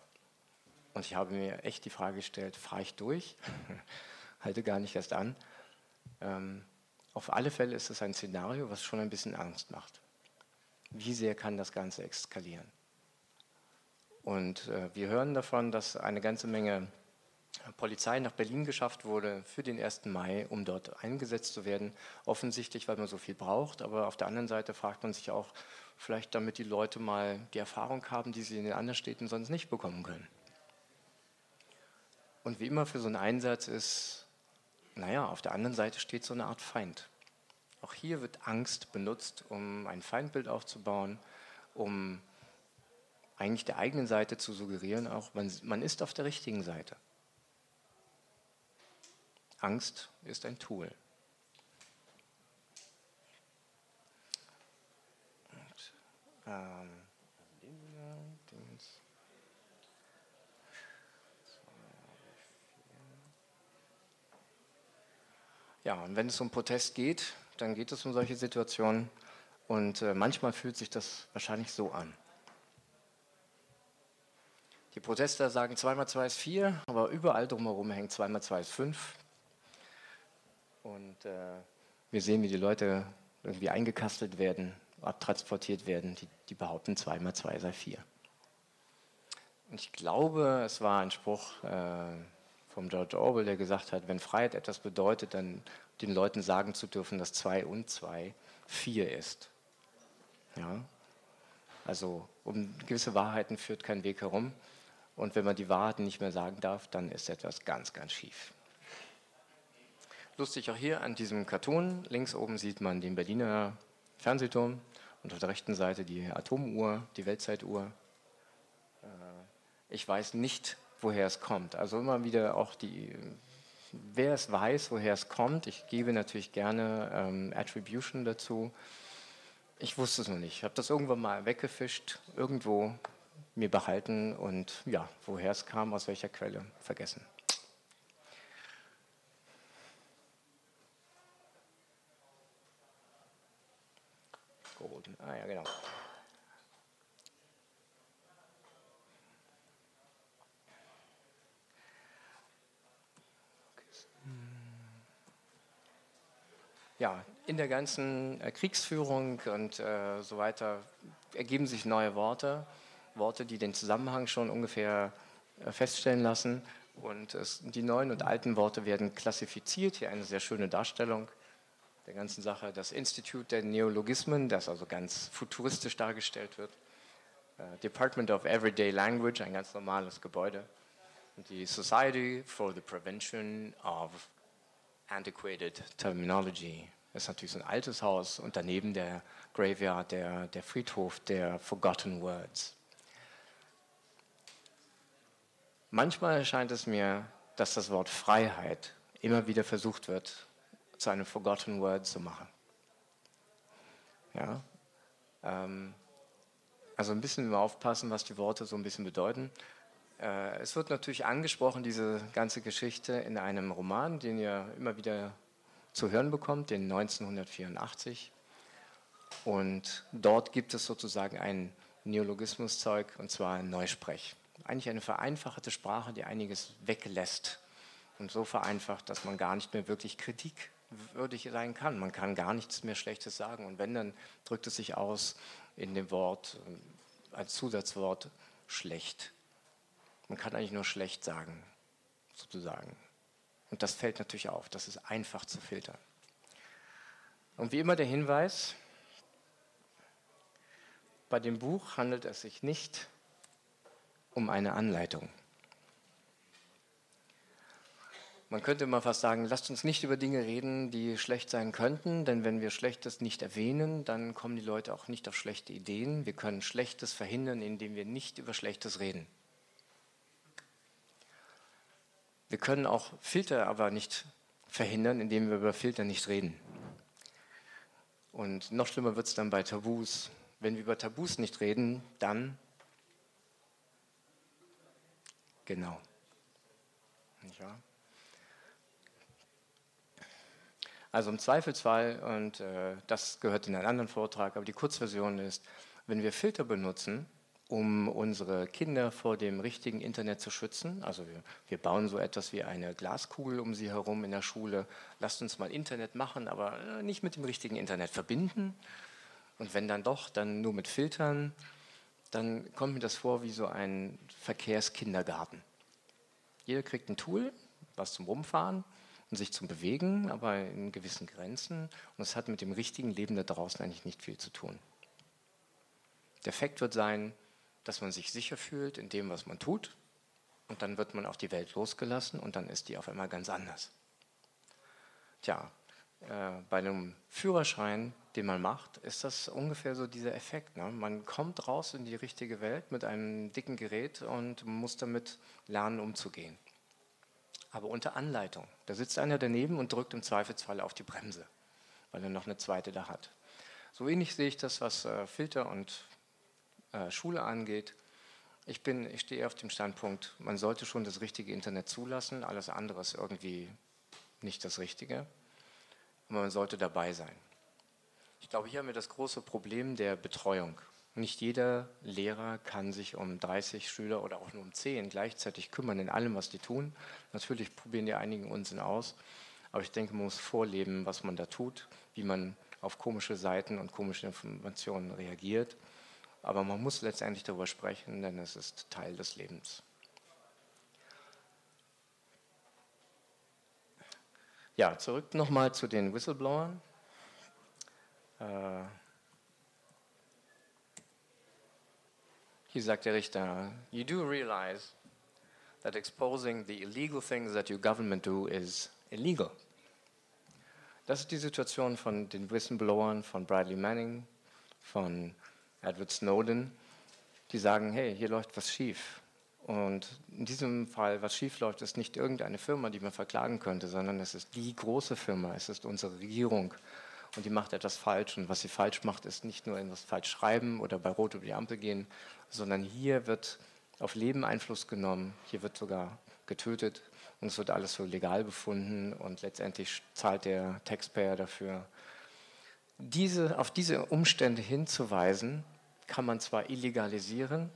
Und ich habe mir echt die Frage gestellt, fahre ich durch? <laughs> Halte gar nicht erst an. Ähm, auf alle Fälle ist es ein Szenario, was schon ein bisschen Angst macht wie sehr kann das Ganze eskalieren. Und äh, wir hören davon, dass eine ganze Menge Polizei nach Berlin geschafft wurde für den 1. Mai, um dort eingesetzt zu werden. Offensichtlich, weil man so viel braucht, aber auf der anderen Seite fragt man sich auch, vielleicht damit die Leute mal die Erfahrung haben, die sie in den anderen Städten sonst nicht bekommen können. Und wie immer für so einen Einsatz ist, naja, auf der anderen Seite steht so eine Art Feind. Auch hier wird Angst benutzt, um ein Feindbild aufzubauen, um eigentlich der eigenen Seite zu suggerieren, auch man, man ist auf der richtigen Seite. Angst ist ein Tool. Ähm, ja, und wenn es um Protest geht, dann geht es um solche Situationen. Und äh, manchmal fühlt sich das wahrscheinlich so an. Die Protester sagen 2 mal 2 ist 4, aber überall drumherum hängt 2 mal 2 ist 5. Und äh, wir sehen, wie die Leute irgendwie eingekastelt werden, abtransportiert werden, die, die behaupten 2 mal 2 sei 4. Und ich glaube, es war ein Spruch äh, vom George Orwell, der gesagt hat, wenn Freiheit etwas bedeutet, dann den Leuten sagen zu dürfen, dass zwei und zwei vier ist. Ja? Also um gewisse Wahrheiten führt kein Weg herum. Und wenn man die Wahrheiten nicht mehr sagen darf, dann ist etwas ganz, ganz schief. Lustig auch hier an diesem Cartoon. Links oben sieht man den Berliner Fernsehturm und auf der rechten Seite die Atomuhr, die Weltzeituhr. Äh, ich weiß nicht, woher es kommt. Also immer wieder auch die wer es weiß, woher es kommt, ich gebe natürlich gerne ähm, Attribution dazu. Ich wusste es noch nicht. Ich habe das irgendwann mal weggefischt, irgendwo mir behalten und ja, woher es kam, aus welcher Quelle, vergessen. Ah ja, genau. ja, in der ganzen äh, Kriegsführung und äh, so weiter ergeben sich neue Worte, Worte, die den Zusammenhang schon ungefähr äh, feststellen lassen. Und es, die neuen und alten Worte werden klassifiziert. Hier eine sehr schöne Darstellung der ganzen Sache. Das Institut der Neologismen, das also ganz futuristisch dargestellt wird. Uh, Department of Everyday Language, ein ganz normales Gebäude. Und die Society for the Prevention of Antiquated Terminology. Das ist natürlich so ein altes Haus und daneben der Graveyard, der, der Friedhof der Forgotten Words. Manchmal erscheint es mir, dass das Wort Freiheit immer wieder versucht wird, zu einem Forgotten Word zu machen. Ja, ähm, also ein bisschen aufpassen, was die Worte so ein bisschen bedeuten. Äh, es wird natürlich angesprochen, diese ganze Geschichte, in einem Roman, den ihr immer wieder zu hören bekommt, den 1984. Und dort gibt es sozusagen ein Neologismuszeug, und zwar ein Neusprech eigentlich eine vereinfachte Sprache, die einiges weglässt. Und so vereinfacht, dass man gar nicht mehr wirklich kritikwürdig sein kann. Man kann gar nichts mehr Schlechtes sagen. Und wenn, dann drückt es sich aus in dem Wort, äh, als Zusatzwort schlecht. Man kann eigentlich nur schlecht sagen, sozusagen. Und das fällt natürlich auf. Das ist einfach zu filtern. Und wie immer der Hinweis, bei dem Buch handelt es sich nicht um eine Anleitung. Man könnte mal fast sagen, lasst uns nicht über Dinge reden, die schlecht sein könnten, denn wenn wir Schlechtes nicht erwähnen, dann kommen die Leute auch nicht auf schlechte Ideen. Wir können Schlechtes verhindern, indem wir nicht über Schlechtes reden. Wir können auch Filter aber nicht verhindern, indem wir über Filter nicht reden. Und noch schlimmer wird es dann bei Tabus. Wenn wir über Tabus nicht reden, dann Genau. Ja. Also im Zweifelsfall, und äh, das gehört in einen anderen Vortrag, aber die Kurzversion ist, wenn wir Filter benutzen, um unsere Kinder vor dem richtigen Internet zu schützen. Also wir, wir, bauen so etwas wie eine Glaskugel um sie herum in der Schule. Lasst uns mal Internet machen, aber äh, nicht mit dem richtigen Internet verbinden. Und wenn dann doch, dann nur mit Filtern dann kommt mir das vor wie so ein Verkehrskindergarten. Jeder kriegt ein Tool, was zum Rumfahren und sich zum Bewegen, aber in gewissen Grenzen. Und es hat mit dem richtigen Leben da draußen eigentlich nicht viel zu tun. Der Effekt wird sein, dass man sich sicher fühlt in dem, was man tut. Und dann wird man auf die Welt losgelassen und dann ist die auf einmal ganz anders. Tja, äh, bei einem Führerschein, den man macht, ist das ungefähr so dieser Effekt. Ne? Man kommt raus in die richtige Welt mit einem dicken Gerät und muss damit lernen, umzugehen. Aber unter Anleitung. Da sitzt einer daneben und drückt im Zweifelsfall auf die Bremse, weil er noch eine zweite da hat. So ähnlich sehe ich das, was äh, Filter und äh, Schule angeht. Ich, bin, ich stehe auf dem Standpunkt, man sollte schon das richtige Internet zulassen, alles andere ist irgendwie nicht das Richtige aber man sollte dabei sein. Ich glaube, hier haben wir das große Problem der Betreuung. Nicht jeder Lehrer kann sich um 30 Schüler oder auch nur um 10 gleichzeitig kümmern in allem, was die tun. Natürlich probieren die einigen Unsinn aus, aber ich denke, man muss vorleben, was man da tut, wie man auf komische Seiten und komische Informationen reagiert. Aber man muss letztendlich darüber sprechen, denn es ist Teil des Lebens. Ja, zurück nochmal zu den Whistleblowern. Äh, hier sagt der Richter, you do realize that exposing the illegal things that your government do is illegal. Das ist die Situation von den Whistleblowern, von Bradley Manning, von Edward Snowden, die sagen, hey, hier läuft was schief. Und in diesem Fall, was schiefläuft, ist nicht irgendeine Firma, die man verklagen könnte, sondern es ist die große Firma, es ist unsere Regierung. Und die macht etwas falsch. Und was sie falsch macht, ist nicht nur etwas falsch schreiben oder bei Rot über die Ampel gehen, sondern hier wird auf Leben Einfluss genommen, hier wird sogar getötet und es wird alles so legal befunden und letztendlich zahlt der Taxpayer dafür. Diese, auf diese Umstände hinzuweisen, kann man zwar illegalisieren,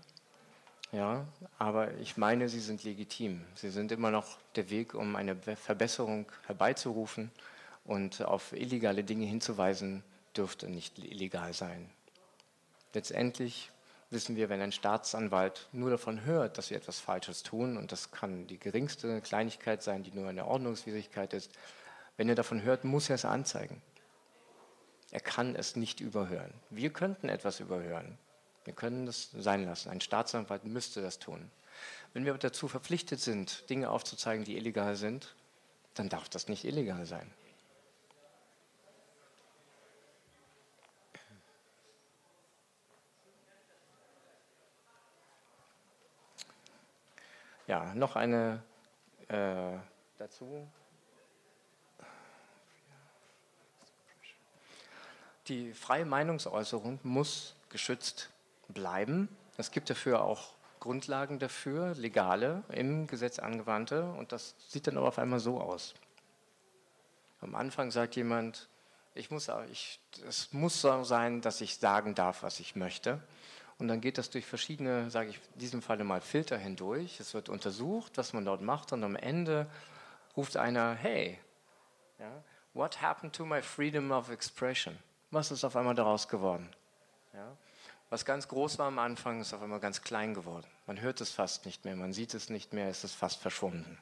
ja, aber ich meine, sie sind legitim. Sie sind immer noch der Weg, um eine Verbesserung herbeizurufen Und auf illegale Dinge hinzuweisen, dürfte nicht illegal sein. Letztendlich wissen wir, wenn ein Staatsanwalt nur davon hört, dass wir etwas Falsches tun, und das kann die geringste Kleinigkeit sein, die nur eine Ordnungswidrigkeit ist, wenn er davon hört, muss er es anzeigen. Er kann es nicht überhören. Wir könnten etwas überhören. Wir können das sein lassen. Ein Staatsanwalt müsste das tun. Wenn wir dazu verpflichtet sind, Dinge aufzuzeigen, die illegal sind, dann darf das nicht illegal sein. Ja, noch eine äh, dazu. Die freie Meinungsäußerung muss geschützt bleiben. Es gibt dafür auch Grundlagen dafür, legale, im Gesetz angewandte. Und das sieht dann aber auf einmal so aus. Am Anfang sagt jemand, ich muss, ich, es muss so sein, dass ich sagen darf, was ich möchte. Und dann geht das durch verschiedene, sage ich in diesem Falle mal Filter hindurch. Es wird untersucht, was man dort macht. Und am Ende ruft einer, hey, ja, what happened to my freedom of expression? Was ist auf einmal daraus geworden? Ja, was ganz groß war am Anfang, ist auf einmal ganz klein geworden. Man hört es fast nicht mehr, man sieht es nicht mehr, es ist fast verschwunden.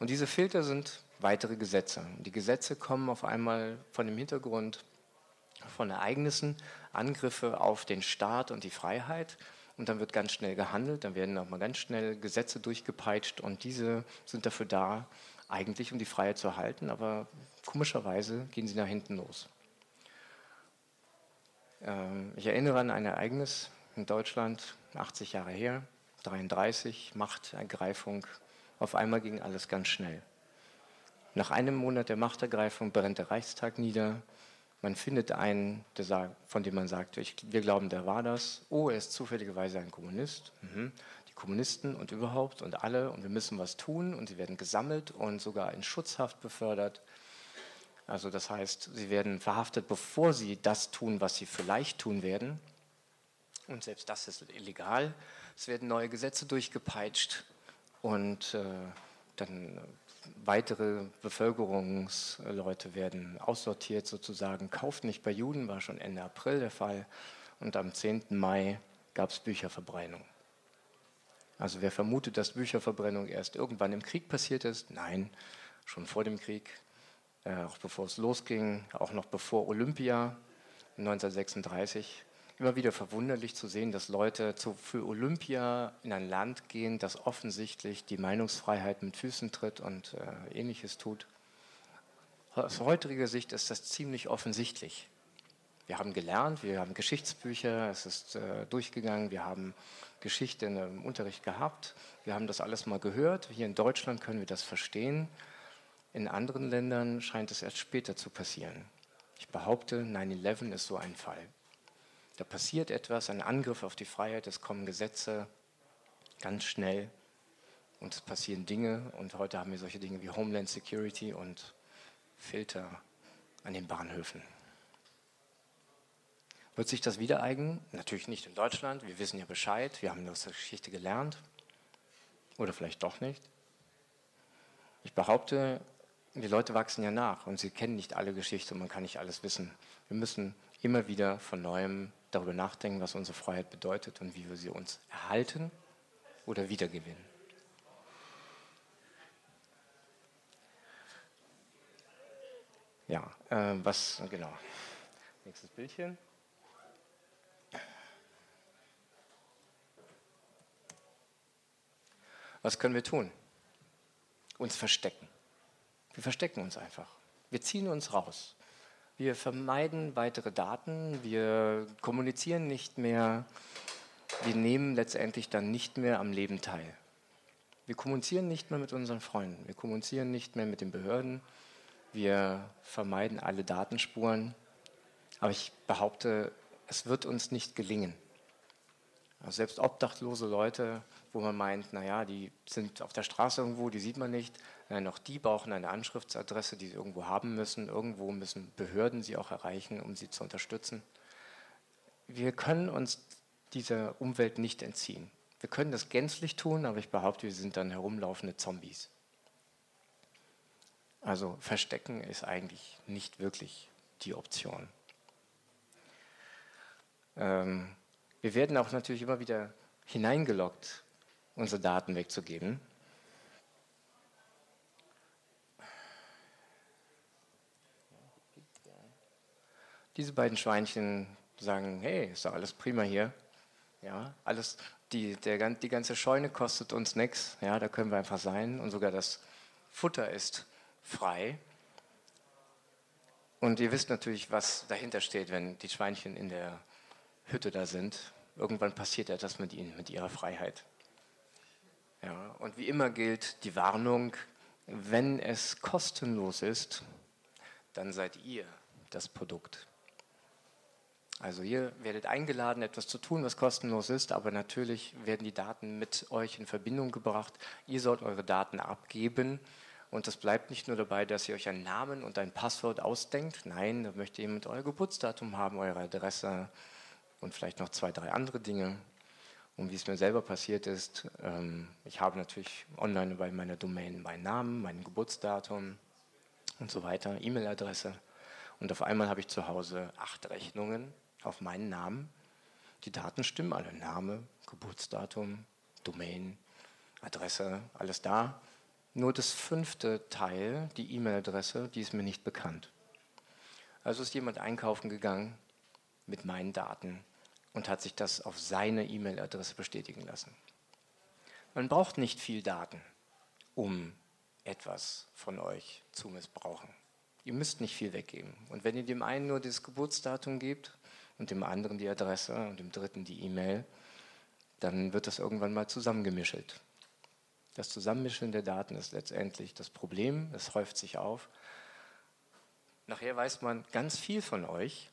Und diese Filter sind weitere Gesetze. Die Gesetze kommen auf einmal von dem Hintergrund von Ereignissen, Angriffe auf den Staat und die Freiheit. Und dann wird ganz schnell gehandelt, dann werden auch mal ganz schnell Gesetze durchgepeitscht und diese sind dafür da, eigentlich um die Freiheit zu erhalten, aber komischerweise gehen sie nach hinten los. Ähm, ich erinnere an ein Ereignis in Deutschland, 80 Jahre her, 33, Machtergreifung. Auf einmal ging alles ganz schnell. Nach einem Monat der Machtergreifung brennt der Reichstag nieder. Man findet einen, sagt, von dem man sagt, ich, wir glauben, der war das. Oh, er ist zufälligerweise ein Kommunist. Mhm. Die Kommunisten und überhaupt und alle und wir müssen was tun und sie werden gesammelt und sogar in Schutzhaft befördert. Also das heißt, sie werden verhaftet, bevor sie das tun, was sie vielleicht tun werden. Und selbst das ist illegal. Es werden neue Gesetze durchgepeitscht und äh, dann weitere Bevölkerungsleute werden aussortiert sozusagen. Kauft nicht bei Juden, war schon Ende April der Fall. Und am 10. Mai gab es Bücherverbrennung. Also wer vermutet, dass Bücherverbrennung erst irgendwann im Krieg passiert ist? Nein, schon vor dem Krieg, äh, auch bevor es losging, auch noch bevor Olympia 1936 immer wieder verwunderlich zu sehen, dass Leute zu, für Olympia in ein Land gehen, das offensichtlich die Meinungsfreiheit mit Füßen tritt und äh, ähnliches tut. Aus heutiger Sicht ist das ziemlich offensichtlich. Wir haben gelernt, wir haben Geschichtsbücher, es ist äh, durchgegangen, wir haben Geschichte im Unterricht gehabt, wir haben das alles mal gehört. Hier in Deutschland können wir das verstehen. In anderen Ländern scheint es erst später zu passieren. Ich behaupte, 9-11 ist so ein Fall. Da passiert etwas, ein Angriff auf die Freiheit, es kommen Gesetze ganz schnell und es passieren Dinge. Und heute haben wir solche Dinge wie Homeland Security und Filter an den Bahnhöfen. Wird sich das wieder eigen? Natürlich nicht in Deutschland. Wir wissen ja Bescheid. Wir haben aus der Geschichte gelernt. Oder vielleicht doch nicht. Ich behaupte, die Leute wachsen ja nach und sie kennen nicht alle Geschichte und man kann nicht alles wissen. Wir müssen immer wieder von neuem darüber nachdenken, was unsere Freiheit bedeutet und wie wir sie uns erhalten oder wiedergewinnen. Ja, äh, was, genau. Nächstes Bildchen. Was können wir tun? Uns verstecken. Wir verstecken uns einfach. Wir ziehen uns raus. Wir vermeiden weitere Daten, wir kommunizieren nicht mehr, wir nehmen letztendlich dann nicht mehr am Leben teil. Wir kommunizieren nicht mehr mit unseren Freunden, wir kommunizieren nicht mehr mit den Behörden, wir vermeiden alle Datenspuren. Aber ich behaupte, es wird uns nicht gelingen. Also selbst obdachlose Leute, wo man meint, naja, die sind auf der Straße irgendwo, die sieht man nicht, Nein, auch die brauchen eine Anschriftsadresse, die sie irgendwo haben müssen. Irgendwo müssen Behörden sie auch erreichen, um sie zu unterstützen. Wir können uns dieser Umwelt nicht entziehen. Wir können das gänzlich tun, aber ich behaupte, wir sind dann herumlaufende Zombies. Also verstecken ist eigentlich nicht wirklich die Option. Ähm, wir werden auch natürlich immer wieder hineingelockt, unsere Daten wegzugeben. Diese beiden Schweinchen sagen, hey, ist doch alles prima hier. Ja, alles, die, der, die ganze Scheune kostet uns nichts. Ja, da können wir einfach sein. Und sogar das Futter ist frei. Und ihr wisst natürlich, was dahinter steht, wenn die Schweinchen in der Hütte da sind. Irgendwann passiert etwas mit ihnen, mit ihrer Freiheit. Ja, und wie immer gilt die Warnung, wenn es kostenlos ist, dann seid ihr das Produkt. Also ihr werdet eingeladen, etwas zu tun, was kostenlos ist, aber natürlich werden die Daten mit euch in Verbindung gebracht. Ihr sollt eure Daten abgeben und das bleibt nicht nur dabei, dass ihr euch einen Namen und ein Passwort ausdenkt. Nein, da möchte jemand euer Geburtsdatum haben, eure Adresse und vielleicht noch zwei, drei andere Dinge. Und wie es mir selber passiert ist, ähm, ich habe natürlich online bei meiner Domain meinen Namen, mein Geburtsdatum und so weiter, E-Mail-Adresse. Und auf einmal habe ich zu Hause acht Rechnungen auf meinen Namen. Die Daten stimmen alle, Name, Geburtsdatum, Domain, Adresse, alles da. Nur das fünfte Teil, die E-Mail-Adresse, die ist mir nicht bekannt. Also ist jemand einkaufen gegangen mit meinen Daten und hat sich das auf seine E-Mail-Adresse bestätigen lassen. Man braucht nicht viel Daten, um etwas von euch zu missbrauchen. Ihr müsst nicht viel weggeben. Und wenn ihr dem einen nur das Geburtsdatum gebt und dem anderen die Adresse und dem dritten die E-Mail, dann wird das irgendwann mal zusammengemischelt. Das Zusammenmischen der Daten ist letztendlich das Problem, es häuft sich auf. Nachher weiß man ganz viel von euch.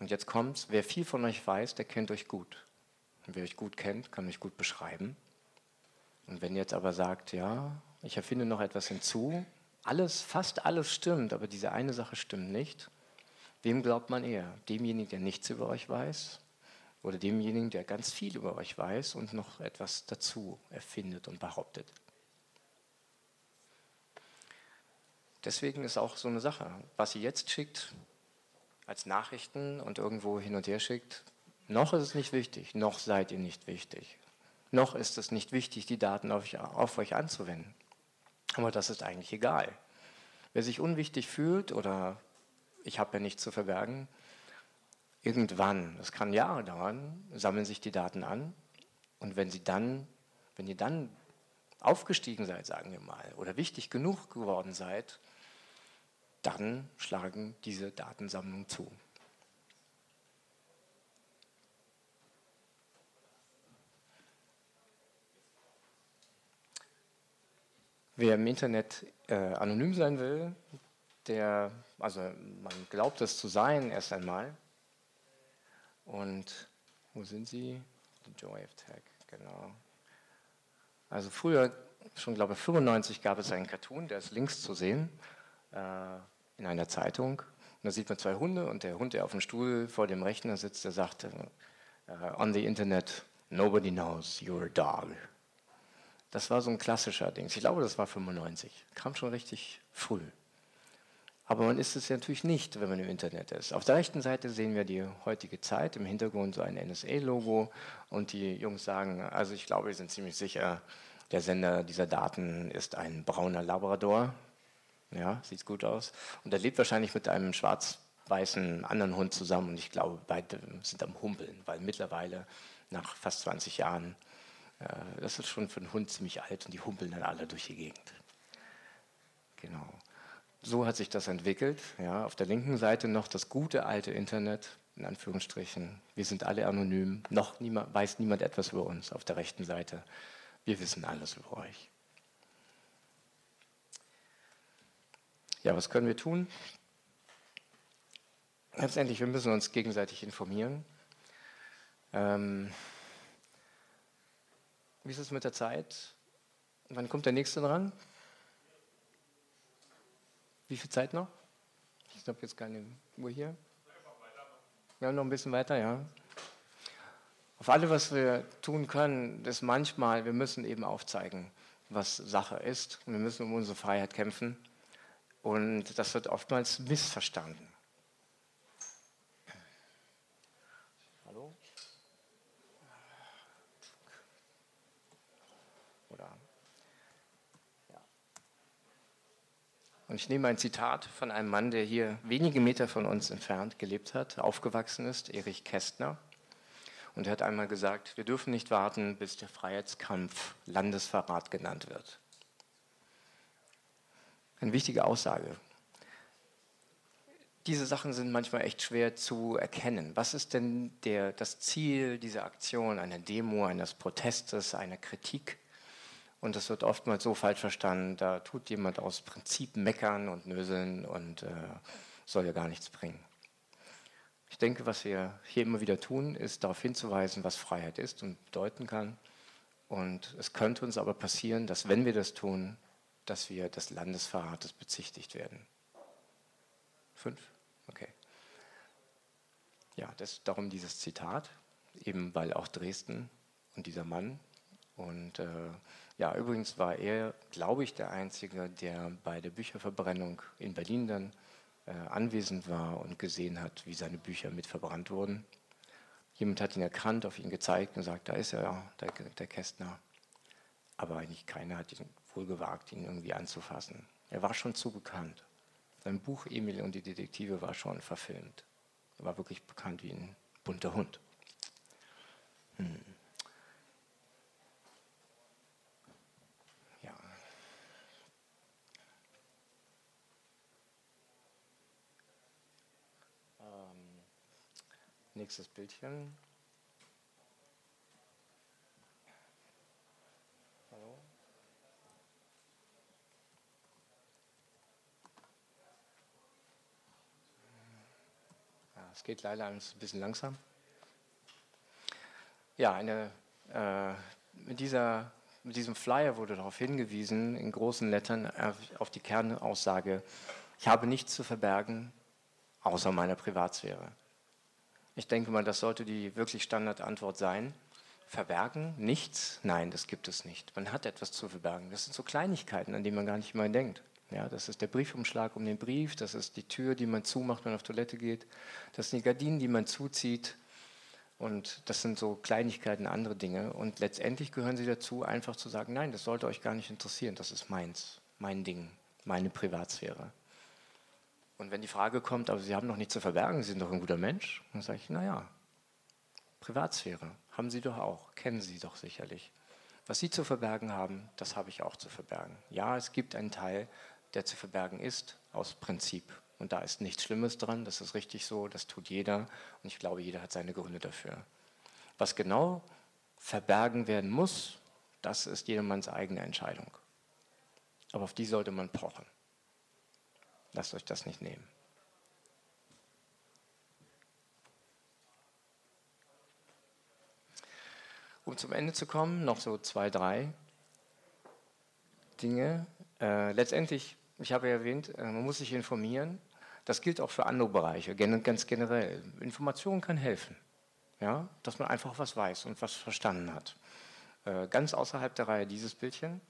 Und jetzt kommt's, wer viel von euch weiß, der kennt euch gut. Und wer euch gut kennt, kann euch gut beschreiben. Und wenn ihr jetzt aber sagt, ja, ich erfinde noch etwas hinzu, alles, fast alles stimmt, aber diese eine Sache stimmt nicht, Wem glaubt man eher? Demjenigen, der nichts über euch weiß? Oder demjenigen, der ganz viel über euch weiß und noch etwas dazu erfindet und behauptet? Deswegen ist auch so eine Sache, was ihr jetzt schickt als Nachrichten und irgendwo hin und her schickt, noch ist es nicht wichtig, noch seid ihr nicht wichtig. Noch ist es nicht wichtig, die Daten auf euch, auf euch anzuwenden. Aber das ist eigentlich egal. Wer sich unwichtig fühlt oder ich habe ja nichts zu verbergen. Irgendwann, das kann Jahre dauern, sammeln sich die Daten an und wenn sie dann, wenn ihr dann aufgestiegen seid, sagen wir mal, oder wichtig genug geworden seid, dann schlagen diese Datensammlungen zu. Wer im Internet äh, anonym sein will, der, also man glaubt es zu sein erst einmal. Und wo sind sie? The Joy of Tech, genau. Also früher, schon glaube ich 95, gab es einen Cartoon, der ist links zu sehen, äh, in einer Zeitung. Und da sieht man zwei Hunde und der Hund, der auf dem Stuhl vor dem Rechner sitzt, der sagt, äh, on the Internet, nobody knows you're a dog. Das war so ein klassischer Ding. Ich glaube, das war 95. Kam schon richtig früh. Aber man ist es natürlich nicht, wenn man im Internet ist. Auf der rechten Seite sehen wir die heutige Zeit, im Hintergrund so ein NSA-Logo und die Jungs sagen, also ich glaube, wir sind ziemlich sicher, der Sender dieser Daten ist ein brauner Labrador. Ja, sieht gut aus. Und er lebt wahrscheinlich mit einem schwarz-weißen anderen Hund zusammen und ich glaube, beide sind am Humpeln, weil mittlerweile nach fast 20 Jahren, äh, das ist schon für einen Hund ziemlich alt und die humpeln dann alle durch die Gegend. Genau so hat sich das entwickelt. Ja, auf der linken Seite noch das gute alte Internet, in Anführungsstrichen. Wir sind alle anonym. Noch niemand, weiß niemand etwas über uns. Auf der rechten Seite, wir wissen alles über euch. Ja, was können wir tun? Letztendlich, wir müssen uns gegenseitig informieren. Ähm, wie ist es mit der Zeit? Wann kommt der nächste dran? Wie viel Zeit noch? Ich habe jetzt keine Uhr hier. Ja, noch ein bisschen weiter, ja. Auf alle, was wir tun können, ist manchmal, wir müssen eben aufzeigen, was Sache ist. Und wir müssen um unsere Freiheit kämpfen. Und das wird oftmals missverstanden. Hallo? Oder? Ja. Und ich nehme ein Zitat von einem Mann, der hier wenige Meter von uns entfernt gelebt hat, aufgewachsen ist, Erich Kästner. Und er hat einmal gesagt, wir dürfen nicht warten, bis der Freiheitskampf Landesverrat genannt wird. Eine wichtige Aussage. Diese Sachen sind manchmal echt schwer zu erkennen. Was ist denn der, das Ziel dieser Aktion, einer Demo, eines Protestes, einer Kritik? Und das wird oftmals so falsch verstanden, da tut jemand aus Prinzip meckern und nöseln und äh, soll ja gar nichts bringen. Ich denke, was wir hier immer wieder tun, ist darauf hinzuweisen, was Freiheit ist und bedeuten kann. Und es könnte uns aber passieren, dass wenn wir das tun, dass wir des Landesverrates bezichtigt werden. Fünf? Okay. Ja, das, darum dieses Zitat, eben weil auch Dresden und dieser Mann. Und äh, ja, übrigens war er, glaube ich, der Einzige, der bei der Bücherverbrennung in Berlin dann äh, anwesend war und gesehen hat, wie seine Bücher mit verbrannt wurden. Jemand hat ihn erkannt, auf ihn gezeigt und gesagt, da ist er, der, der Kästner. Aber eigentlich keiner hat ihn wohl gewagt, ihn irgendwie anzufassen. Er war schon zu bekannt. Sein Buch Emil und die Detektive war schon verfilmt. Er war wirklich bekannt wie ein bunter Hund. Hm. Nächstes Bildchen. Hallo. Ja, es geht leider ein bisschen langsam. Ja, eine, äh, mit, dieser, mit diesem Flyer wurde darauf hingewiesen, in großen Lettern auf die Kernaussage, ich habe nichts zu verbergen, außer meiner Privatsphäre. Ich denke mal, das sollte die wirklich Standardantwort sein. Verbergen? Nichts? Nein, das gibt es nicht. Man hat etwas zu verbergen. Das sind so Kleinigkeiten, an die man gar nicht mal denkt. Ja, das ist der Briefumschlag um den Brief, das ist die Tür, die man zumacht, wenn man auf Toilette geht, das sind die Gardinen, die man zuzieht. Und das sind so Kleinigkeiten, andere Dinge. Und letztendlich gehören sie dazu, einfach zu sagen, nein, das sollte euch gar nicht interessieren, das ist meins, mein Ding, meine Privatsphäre. Und wenn die Frage kommt, aber Sie haben doch nichts zu verbergen, Sie sind doch ein guter Mensch, dann sage ich, naja, Privatsphäre haben Sie doch auch, kennen Sie doch sicherlich. Was Sie zu verbergen haben, das habe ich auch zu verbergen. Ja, es gibt einen Teil, der zu verbergen ist, aus Prinzip. Und da ist nichts Schlimmes dran, das ist richtig so, das tut jeder. Und ich glaube, jeder hat seine Gründe dafür. Was genau verbergen werden muss, das ist jedermanns eigene Entscheidung. Aber auf die sollte man pochen. Lasst euch das nicht nehmen. Um zum Ende zu kommen, noch so zwei, drei Dinge. Äh, letztendlich, ich habe ja erwähnt, äh, man muss sich informieren. Das gilt auch für andere Bereiche, ganz generell. Information kann helfen, ja? dass man einfach was weiß und was verstanden hat. Äh, ganz außerhalb der Reihe dieses Bildchen.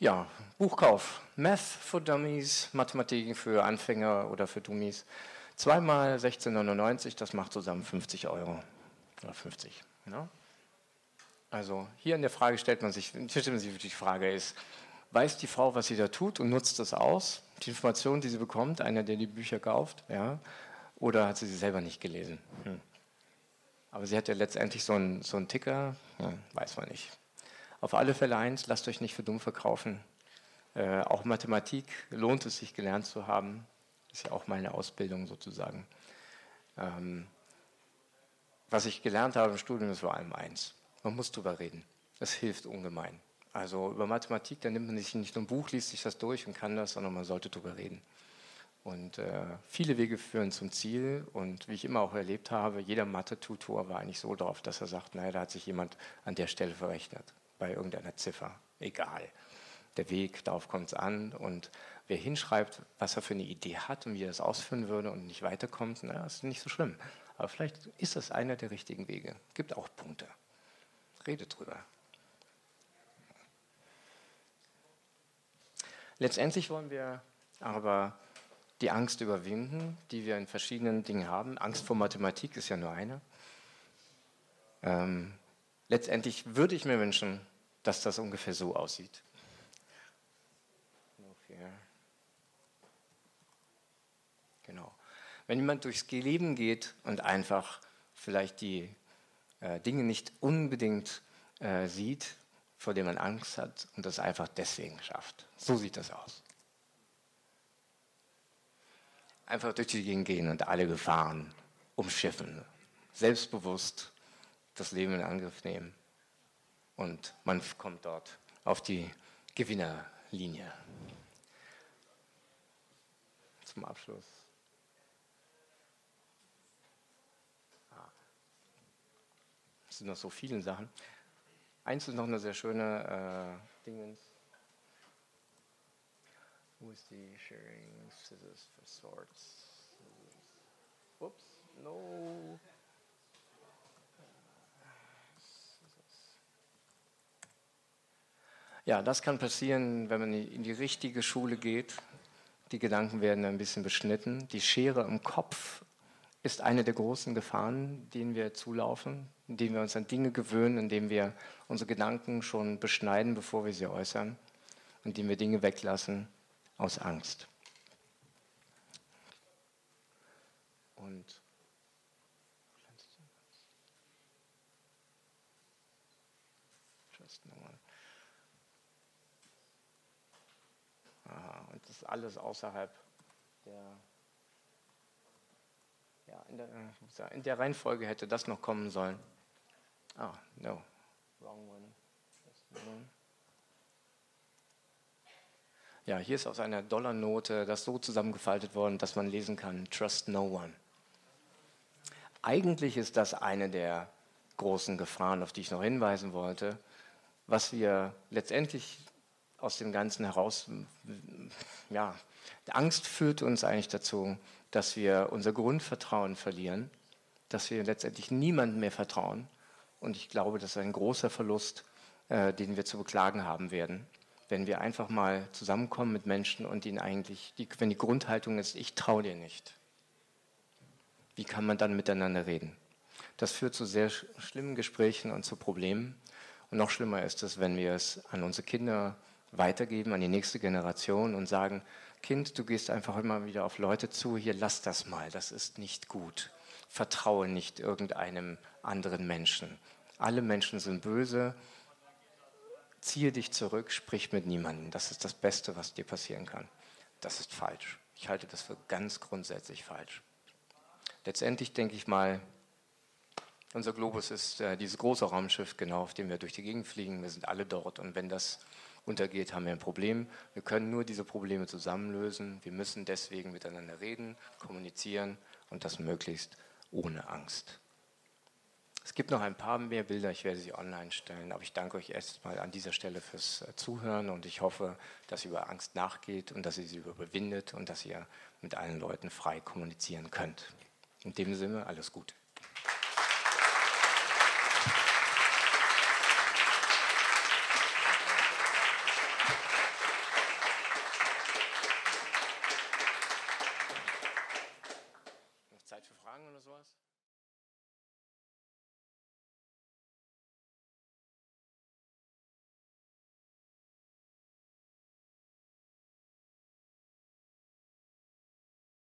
Ja, Buchkauf. Math for Dummies, Mathematik für Anfänger oder für Dummies. Zweimal 16,99, das macht zusammen 50 Euro. Oder 50. Genau. Also hier in der Frage stellt man sich, stellt man sich die Frage ist, weiß die Frau, was sie da tut und nutzt das aus? Die Information, die sie bekommt, einer, der die Bücher kauft, ja? Oder hat sie sie selber nicht gelesen? Hm. Aber sie hat ja letztendlich so einen, so einen Ticker, ja, weiß man nicht. Auf alle Fälle eins, lasst euch nicht für dumm verkaufen. Äh, auch Mathematik lohnt es sich gelernt zu haben. Ist ja auch meine Ausbildung sozusagen. Ähm, was ich gelernt habe im Studium ist vor allem eins. Man muss drüber reden. Das hilft ungemein. Also über Mathematik, da nimmt man sich nicht nur ein Buch, liest sich das durch und kann das, sondern man sollte drüber reden. Und äh, viele Wege führen zum Ziel. Und wie ich immer auch erlebt habe, jeder Mathe-Tutor war eigentlich so drauf, dass er sagt, naja, da hat sich jemand an der Stelle verrechnet bei irgendeiner Ziffer. Egal. Der Weg, darauf kommt es an. Und wer hinschreibt, was er für eine Idee hat und wie er das ausführen würde und nicht weiterkommt, na, ist nicht so schlimm. Aber vielleicht ist das einer der richtigen Wege. Gibt auch Punkte. Redet drüber. Letztendlich wollen wir aber die Angst überwinden, die wir in verschiedenen Dingen haben. Angst vor Mathematik ist ja nur eine. Ähm, letztendlich würde ich mir wünschen, dass das ungefähr so aussieht. Genau. Wenn jemand durchs Leben geht und einfach vielleicht die äh, Dinge nicht unbedingt äh, sieht, vor denen man Angst hat und das einfach deswegen schafft. So sieht das aus. Einfach durch die Gegend gehen und alle Gefahren umschiffen. Selbstbewusst das Leben in Angriff nehmen. Und man kommt dort auf die Gewinnerlinie. Zum Abschluss. Es sind noch so viele Sachen. Eins ist noch eine sehr schöne äh, Dingens. Wo ist die Sharing Scissors for Swords? Ups, no. Ja, das kann passieren, wenn man in die richtige Schule geht. Die Gedanken werden ein bisschen beschnitten. Die Schere im Kopf ist eine der großen Gefahren, denen wir zulaufen, indem wir uns an Dinge gewöhnen, indem wir unsere Gedanken schon beschneiden, bevor wir sie äußern, indem wir Dinge weglassen aus Angst. Und Aha, und das ist alles außerhalb der ja, in der, äh, in der Reihenfolge hätte das noch kommen sollen. Ah, no. Wrong one. Ja, hier ist aus einer Dollarnote das so zusammengefaltet worden, dass man lesen kann, Trust no one. Eigentlich ist das eine der großen Gefahren, auf die ich noch hinweisen wollte, was wir letztendlich aus dem Ganzen heraus, ja, Angst führt uns eigentlich dazu, dass wir unser Grundvertrauen verlieren, dass wir letztendlich niemandem mehr vertrauen. Und ich glaube, das ist ein großer Verlust, äh, den wir zu beklagen haben werden, wenn wir einfach mal zusammenkommen mit Menschen und ihnen eigentlich, die, wenn die Grundhaltung ist, ich traue dir nicht. Wie kann man dann miteinander reden? Das führt zu sehr schlimmen Gesprächen und zu Problemen. Und noch schlimmer ist es, wenn wir es an unsere Kinder weitergeben, an die nächste Generation und sagen, Kind, du gehst einfach immer wieder auf Leute zu, hier lass das mal, das ist nicht gut. Vertraue nicht irgendeinem anderen Menschen. Alle Menschen sind böse. Ziehe dich zurück, sprich mit niemandem. Das ist das Beste, was dir passieren kann. Das ist falsch. Ich halte das für ganz grundsätzlich falsch. Letztendlich denke ich mal, unser Globus ist äh, dieses große Raumschiff, genau, auf dem wir durch die Gegend fliegen. Wir sind alle dort. Und wenn das untergeht, haben wir ein Problem. Wir können nur diese Probleme zusammenlösen. Wir müssen deswegen miteinander reden, kommunizieren und das möglichst ohne Angst. Es gibt noch ein paar mehr Bilder, ich werde sie online stellen, aber ich danke euch erstmal an dieser Stelle fürs äh, Zuhören und ich hoffe, dass ihr über Angst nachgeht und dass ihr sie überwindet und dass ihr mit allen Leuten frei kommunizieren könnt. In dem Sinne, alles Gute.